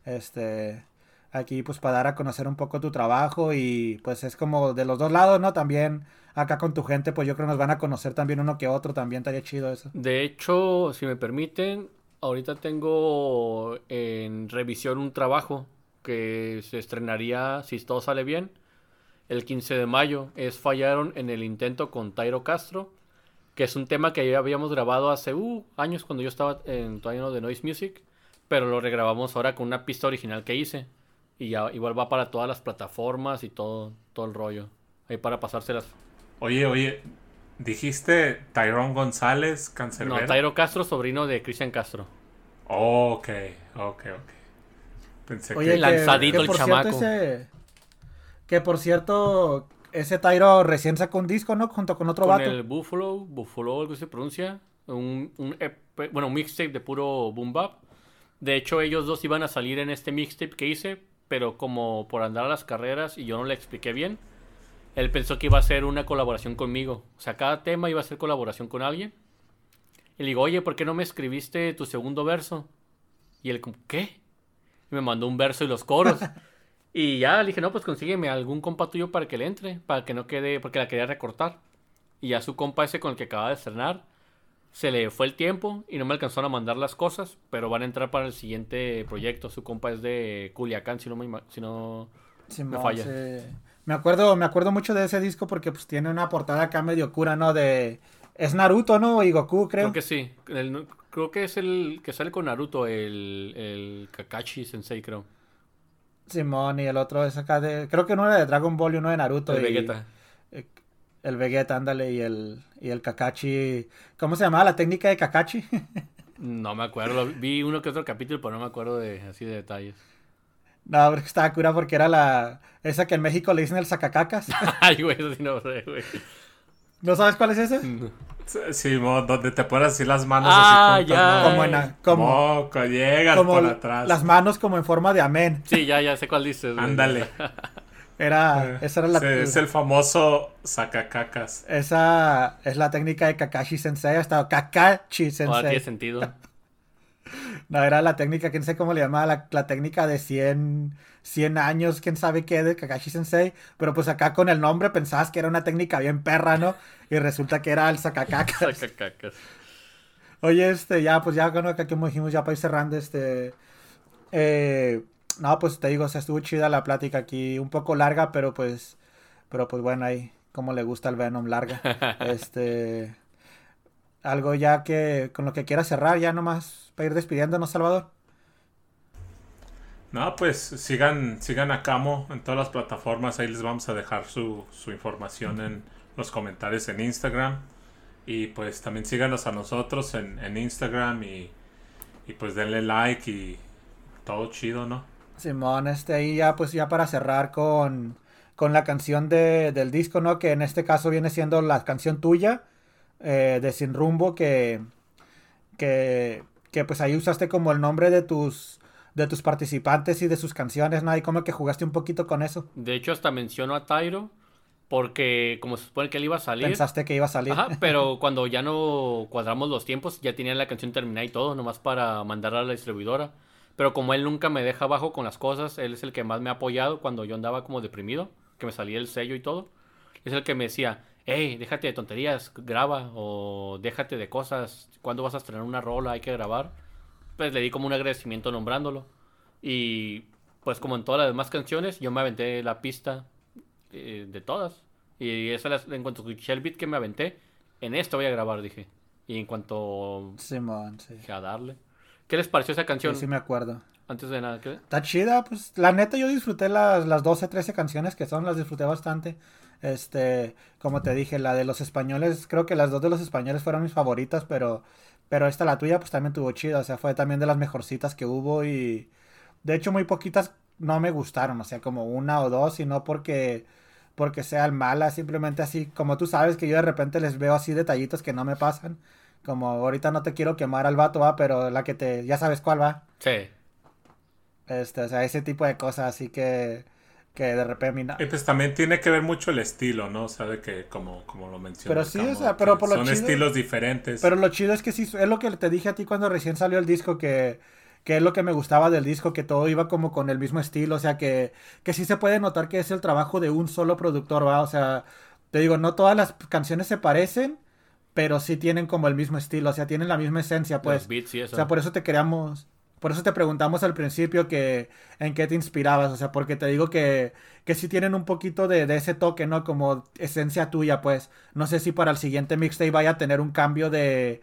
Este, aquí pues para dar a conocer un poco tu trabajo y pues es como de los dos lados, ¿no? También acá con tu gente, pues yo creo nos van a conocer también uno que otro, también estaría chido eso. De hecho, si me permiten, ahorita tengo en revisión un trabajo que se estrenaría, si todo sale bien, el 15 de mayo. Es Fallaron en el intento con Tairo Castro, que es un tema que ya habíamos grabado hace uh, años cuando yo estaba en todavía no de Noise Music, pero lo regrabamos ahora con una pista original que hice. Y ya igual va para todas las plataformas y todo, todo el rollo. Ahí para pasárselas. Oye, oye, dijiste Tyrone González, No, cancerbero. Tairo Castro, sobrino de Cristian Castro. Oh, ok, ok, ok. Pensé Oye, que... que- lanzadito que el por chamaco. Ese, que por cierto, ese Tyro recién sacó un disco, ¿no? Junto con otro con vato. el Buffalo, Buffalo, algo se pronuncia, un, un EP bueno, un mixtape de puro boom bap. De hecho, ellos dos iban a salir en este mixtape que hice, pero como por andar a las carreras y yo no le expliqué bien, él pensó que iba a ser una colaboración conmigo. O sea, cada tema iba a ser colaboración con alguien. Y le digo, oye, ¿por qué no me escribiste tu segundo verso? Y él como, ¿qué? Y me mandó un verso y los coros. [LAUGHS] y ya le dije, no, pues consígueme algún compa tuyo para que le entre, para que no quede, porque la quería recortar. Y ya su compa ese con el que acaba de estrenar, se le fue el tiempo y no me alcanzaron a mandar las cosas, pero van a entrar para el siguiente proyecto. Su compa es de Culiacán, si no me, si no Simón, me falla. sí. Me acuerdo, me acuerdo mucho de ese disco porque pues tiene una portada acá medio cura, ¿no? De es Naruto, ¿no? Y Goku, creo. Creo que sí. El- creo que es el que sale con Naruto, el, el Kakashi Sensei, creo. Simón y el otro es acá de creo que uno era de Dragon Ball y uno de Naruto El y- Vegeta. El Vegeta, ándale, y el y el Kakashi, ¿cómo se llamaba la técnica de Kakashi? [LAUGHS] No me acuerdo. Vi uno que otro capítulo, pero no me acuerdo de así de detalles. no, pero estaba cura porque era la esa que en México le dicen el sacacacas. [LAUGHS] Ay, güey, eso sí no sé, güey. ¿No sabes cuál es ese? Sí, mo, donde te pones así las manos Ah, así juntas, ya. ¿no? Como en a- como Moco, llegas como por atrás. las manos como en forma de amén. Sí, ya, ya sé cuál dices. güey. Ándale. [LAUGHS] Era esa era la Sí, es el famoso sacacacas. esa es la técnica de Kakashi Sensei, hasta Kakashi Ahora tiene Sensei. sentido. [LAUGHS] No, era la técnica, quién sé cómo le llamaba, la, la técnica de 100, 100 años, quién sabe qué, de Kakashi Sensei. Pero pues acá con el nombre pensabas que era una técnica bien perra, ¿no? Y resulta que era el sacacacas. [LAUGHS] Sacacacas. Oye, este, ya, pues ya, bueno, acá como dijimos, ya para ir cerrando, este... eh, no, pues te digo, o sea, estuvo chida la plática aquí, un poco larga, pero pues... Pero pues bueno, ahí, como le gusta el Venom larga. [LAUGHS] Este... Algo ya que, con lo que quieras cerrar, ya nomás, para ir despidiéndonos, Salvador. No, pues sigan, sigan a Camo en todas las plataformas. Ahí les vamos a dejar su, su información en los comentarios en Instagram. Y pues también síganos a nosotros en, en Instagram y, y pues denle like y todo chido, ¿no? Simón, este, ahí ya, pues ya para cerrar con, con la canción de, del disco, ¿no? Que en este caso viene siendo la canción tuya, eh, de Sin Rumbo, que, que, que pues ahí usaste como el nombre de tus, de tus participantes y de sus canciones, ¿no? Y como que jugaste un poquito con eso. De hecho, hasta menciono a Tyro porque como se supone que él iba a salir. Pensaste que iba a salir. Ajá, pero cuando ya no cuadramos los tiempos, ya tenía la canción terminada y todo, nomás para mandarla a la distribuidora. Pero como él nunca me deja abajo con las cosas, él es el que más me ha apoyado cuando yo andaba como deprimido, que me salía el sello y todo. Es el que me decía, hey, déjate de tonterías, graba, o déjate de cosas, ¿cuándo vas a estrenar una rola? Hay que grabar. pues le di como un agradecimiento nombrándolo. Y pues como en todas las demás canciones, yo me aventé la pista eh, de todas. Y esa las, en cuanto escuché el beat que me aventé, en esto voy a grabar, dije. Y en cuanto Simón, sí. a darle. ¿Qué les pareció esa canción? Sí, sí me acuerdo. Antes de nada, ¿qué? Está chida, pues la neta yo disfruté las, las 12, 13 canciones que son, las disfruté bastante. Este, como te dije, la de los españoles, creo que las dos de los españoles fueron mis favoritas, pero, pero esta, la tuya, pues también tuvo chida, o sea, fue también de las mejorcitas que hubo y de hecho muy poquitas no me gustaron, o sea, como una o dos, y no porque, porque sean malas, simplemente así, como tú sabes que yo de repente les veo así detallitos que no me pasan, como ahorita no te quiero quemar al vato, va, pero la que te, ya sabes cuál va. Sí. Este, o sea, ese tipo de cosas, así que, que de repente... mira- Y pues también tiene que ver mucho el estilo, ¿no? O sea, de que como, como lo mencioné. Pero sí, o sea, pero por lo Son chido- estilos diferentes. Pero lo chido es que sí, es lo que te dije a ti cuando recién salió el disco, que, que es lo que me gustaba del disco, que todo iba como con el mismo estilo, o sea, que, que sí se puede notar que es el trabajo de un solo productor, ¿va? O sea, te digo, no todas las canciones se parecen, pero sí tienen como el mismo estilo, o sea, tienen la misma esencia, pues. Los beats y eso. O sea, por eso te queríamos, por eso te preguntamos al principio que en qué te inspirabas, o sea, porque te digo que, que sí tienen un poquito de, de ese toque, ¿no? Como esencia tuya, pues. No sé si para el siguiente mixtape vaya a tener un cambio de,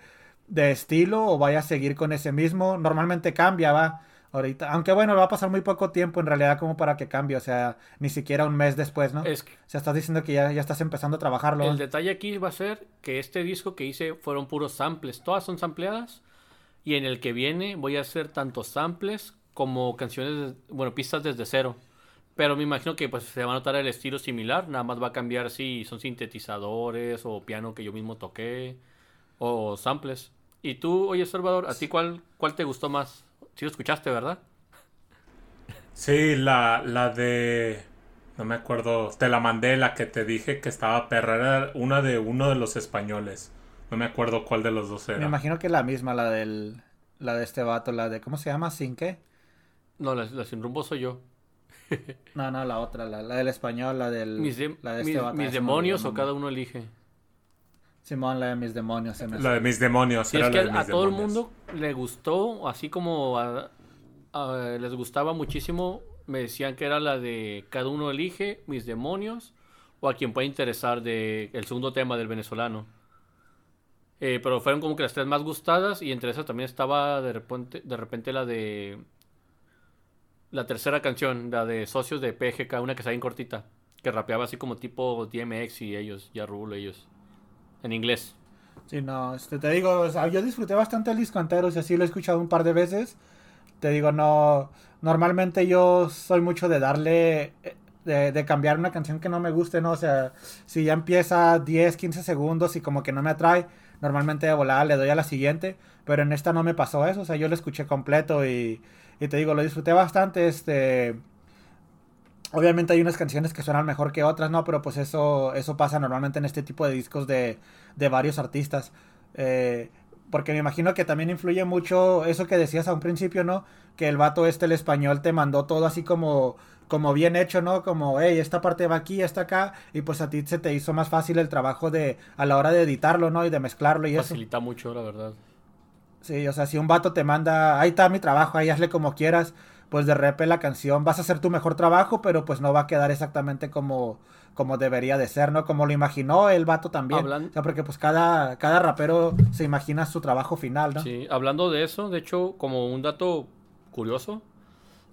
de estilo o vaya a seguir con ese mismo. Normalmente cambia, va. Ahorita, aunque bueno, va a pasar muy poco tiempo en realidad como para que cambie, o sea, ni siquiera un mes después, ¿no? Es que O sea, estás diciendo que ya, ya estás empezando a trabajarlo. el detalle aquí va a ser que este disco que hice fueron puros samples. Todas son sampleadas. Y en el que viene voy a hacer tanto samples como canciones, bueno, pistas desde cero. Pero me imagino que pues se va a notar el estilo similar. Nada más va a cambiar si son sintetizadores o piano que yo mismo toqué o samples. Y tú, oye Salvador, ¿a ti cuál, cuál te gustó más? Sí lo escuchaste, ¿verdad? Sí, la, la de... No me acuerdo. Te la mandé, la que te dije que estaba perra. Era una de uno de los españoles. No me acuerdo cuál de los dos Me era. imagino que es la misma, la del, la de este vato, la de, ¿cómo se llama? ¿Sin qué? No, la, la sin rumbo soy yo. [LAUGHS] No, no, la otra, la, la del español, la del... Mis, de- la de mis- este vato, mis me demonios o cada uno elige. Simón, la de mis demonios. se me La de mis demonios. Era es que la de a todo el mundo le gustó, así como a- a- les gustaba muchísimo, me decían que era la de cada uno elige, mis demonios, o a quien pueda interesar de el segundo tema del venezolano. Eh, pero fueron como que las tres más gustadas y entre esas también estaba de repente, de repente la de la tercera canción, la de Socios de PGK, una que está bien cortita, que rapeaba así como tipo DMX y ellos, ya Rule, ellos, en inglés. Sí, no, este, te digo, yo disfruté bastante el disco entero, o sea, sí lo he escuchado un par de veces. Te digo, no, normalmente yo soy mucho de darle, eh, de, de cambiar una canción que no me guste, ¿no? O sea, si ya empieza 10, 15 segundos y como que no me atrae, normalmente de volada le doy a la siguiente, pero en esta no me pasó eso, o sea, yo lo escuché completo y, y te digo, lo disfruté bastante, este... Obviamente hay unas canciones que suenan mejor que otras, ¿no? Pero pues eso, eso pasa normalmente en este tipo de discos de, de varios artistas. Eh, porque me imagino que también influye mucho eso que decías a un principio, ¿no? Que el vato este, el español, te mandó todo así como, como bien hecho, ¿no? Como, hey, esta parte va aquí, esta acá, y pues a ti se te hizo más fácil el trabajo de, a la hora de editarlo, ¿no? Y de mezclarlo y eso. Facilita mucho, la verdad. Sí, o sea, si un vato te manda, ahí está mi trabajo, ahí hazle como quieras, pues de repente la canción vas a hacer tu mejor trabajo, pero pues no va a quedar exactamente como, como debería de ser, ¿no? Como lo imaginó el vato también. Hablan- O sea, porque pues cada, cada rapero se imagina su trabajo final, ¿no? Sí, hablando de eso, de hecho, como un dato curioso,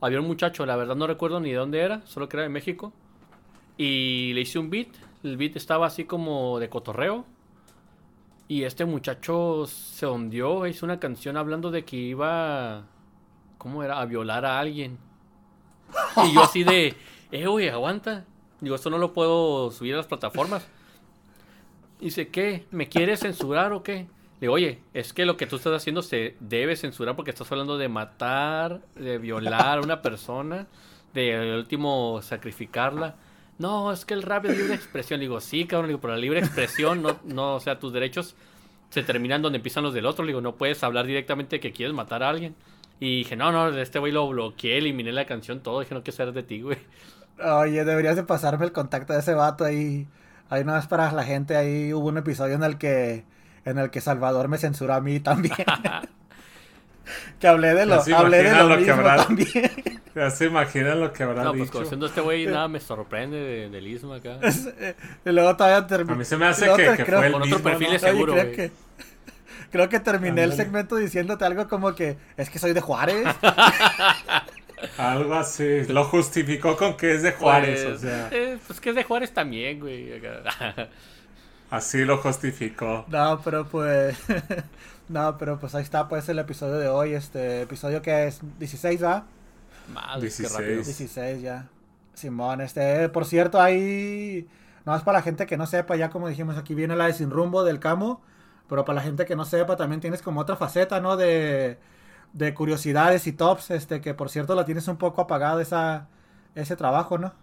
había un muchacho, la verdad no recuerdo ni de dónde era, solo que era de México, y le hice un beat, el beat estaba así como de cotorreo, y este muchacho se hundió, hizo una canción hablando de que iba, ¿cómo era? A violar a alguien. Y yo así de, [LAUGHS] eh, güey, aguanta. Digo, esto no lo puedo subir a las plataformas. Dice, ¿qué? ¿Me quieres censurar o qué? Le digo, oye, es que lo que tú estás haciendo se debe censurar porque estás hablando de matar, de violar a una persona, de último sacrificarla. No, es que el rap es libre expresión. Le digo, sí, cabrón, le digo, pero la libre expresión, no, no, o sea, tus derechos se terminan donde empiezan los del otro. Le digo, no puedes hablar directamente que quieres matar a alguien. Y dije, no, no, este güey lo bloqueé, eliminé la canción, todo. Dije, no quiero saber de ti, güey. Oye, deberías de pasarme el contacto de ese vato ahí. Ahí no es para la gente, ahí hubo un episodio en el que, en el que Salvador me censuró a mí también. [LAUGHS] que hablé de lo, hablé de lo, lo que mismo habrá- también. [LAUGHS] Ya se imaginan lo que habrá No, pues dicho. conociendo a este güey, [LAUGHS] nada me sorprende de- del Isma acá. y luego todavía terminé. A mí se me hace que, que fue el Con otro mismo, perfil ¿no? es- seguro, güey. que, creo que terminé el segmento diciéndote algo como que es que soy de Juárez. [LAUGHS] Algo así. Lo justificó con que es de Juárez, Pues, o sea. eh, pues que es de Juárez también, güey. Así lo justificó. No, pero pues. [LAUGHS] no, pero pues ahí está pues el episodio de hoy. Este episodio que es 16, ¿va? Madre, 16. qué rápido. 16 ya. Simón, este, por cierto, ahí. No es para la gente que no sepa, ya como dijimos, aquí viene la de Sin Rumbo del Camo. Pero para la gente que no sepa, también tienes como otra faceta, ¿no? De, de curiosidades y tops, este, que por cierto la tienes un poco apagado esa, ese trabajo, ¿no?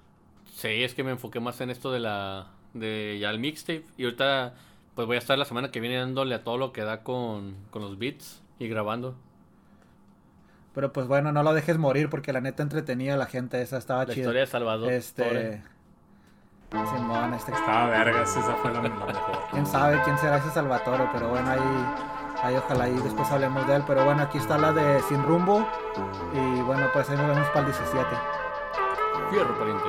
Sí, es que me enfoqué más en esto de la. de ya el mixtape. Y ahorita, pues voy a estar la semana que viene dándole a todo lo que da con, con los beats y grabando. Pero pues bueno, no lo dejes morir porque la neta entretenía a la gente, esa estaba La chida. historia de Salvador. Este. Torre. Simón, este. Estaba vergas, esa fue la, mejor. Quién sabe quién será ese Salvatore, pero bueno, ahí, ahí ojalá y después hablemos de él. Pero bueno, aquí está la de Sin Rumbo. Y bueno, pues ahí nos vemos para el 17. Fierro, pariente.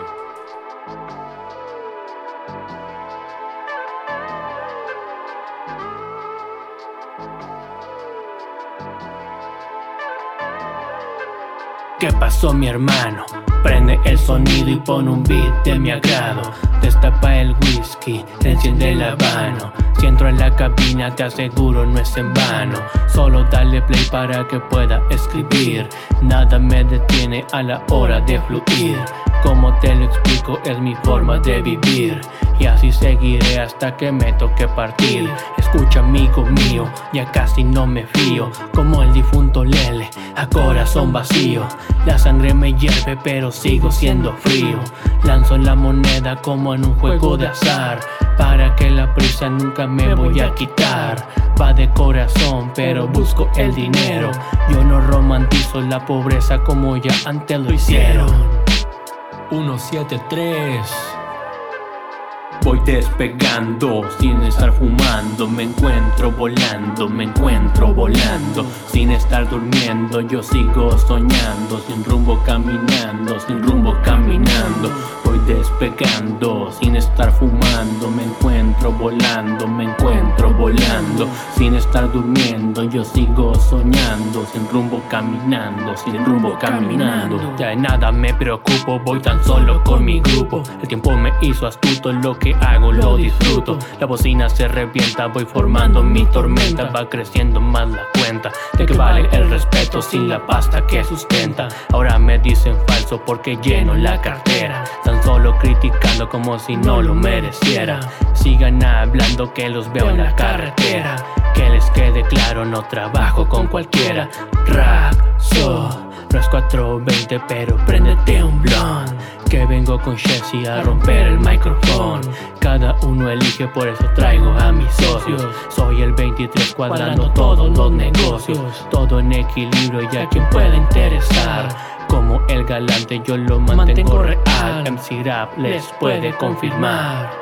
¿Qué pasó mi hermano? Prende el sonido y pone un beat de mi agrado. Destapa el whisky, enciende el habano. Si entro en la cabina te aseguro no es en vano. Solo dale play para que pueda escribir. Nada me detiene a la hora de fluir. Como te lo explico es mi forma de vivir y así seguiré hasta que me toque partir. Escucha, amigo mío, ya casi no me fío. Como el difunto Lele, a corazón vacío. La sangre me hierve, pero sigo siendo frío. Lanzo la moneda como en un juego de azar. Para que la prisa nunca me voy a quitar. Va de corazón, pero busco el dinero. Yo no romantizo la pobreza como ya antes lo hicieron. 173 Voy despegando sin estar fumando, me encuentro volando, me encuentro volando, sin estar durmiendo, yo sigo soñando, sin rumbo caminando, sin rumbo caminando. Voy despegando sin estar fumando, me encuentro volando, me encuentro volando, sin estar durmiendo, yo sigo soñando, sin rumbo caminando, sin rumbo caminando. Ya de nada me preocupo, voy tan solo con mi grupo. El tiempo me hizo astuto, lo que hago lo disfruto. La bocina se revienta, voy formando mi tormenta, va creciendo más la cuenta. De que vale el respeto sin la pasta que sustenta. Ahora me dicen falso porque lleno la cartera. Tan solo criticando como si no lo mereciera. Sigan hablando que los veo en la carretera. Que les quede claro, no trabajo con cualquiera. Rap, so, no es 420, pero préndete un blond. Que vengo con Chelsea a romper el micrófono. Cada uno elige, por eso traigo a mis socios. Soy el 23 cuadrando todos los negocios. Todo en equilibrio y a quien pueda interesar. Como el galante yo lo mantengo real. MC Rap les puede confirmar.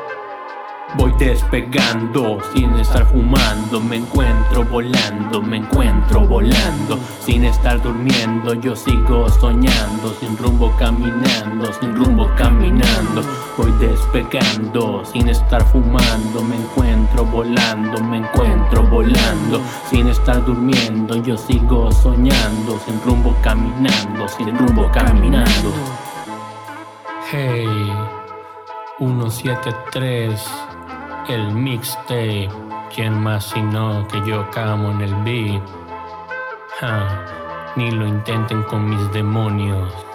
Voy despegando sin estar fumando, me encuentro volando, me encuentro volando, sin estar durmiendo, yo sigo soñando, sin rumbo caminando, sin rumbo caminando. Voy despegando sin estar fumando, me encuentro volando, me encuentro volando, sin estar durmiendo, yo sigo soñando, sin rumbo caminando, sin rumbo caminando. Hey, 173 el mixtape. ¿Quién más sino que yo camo en el beat? Ja, ni lo intenten con mis demonios.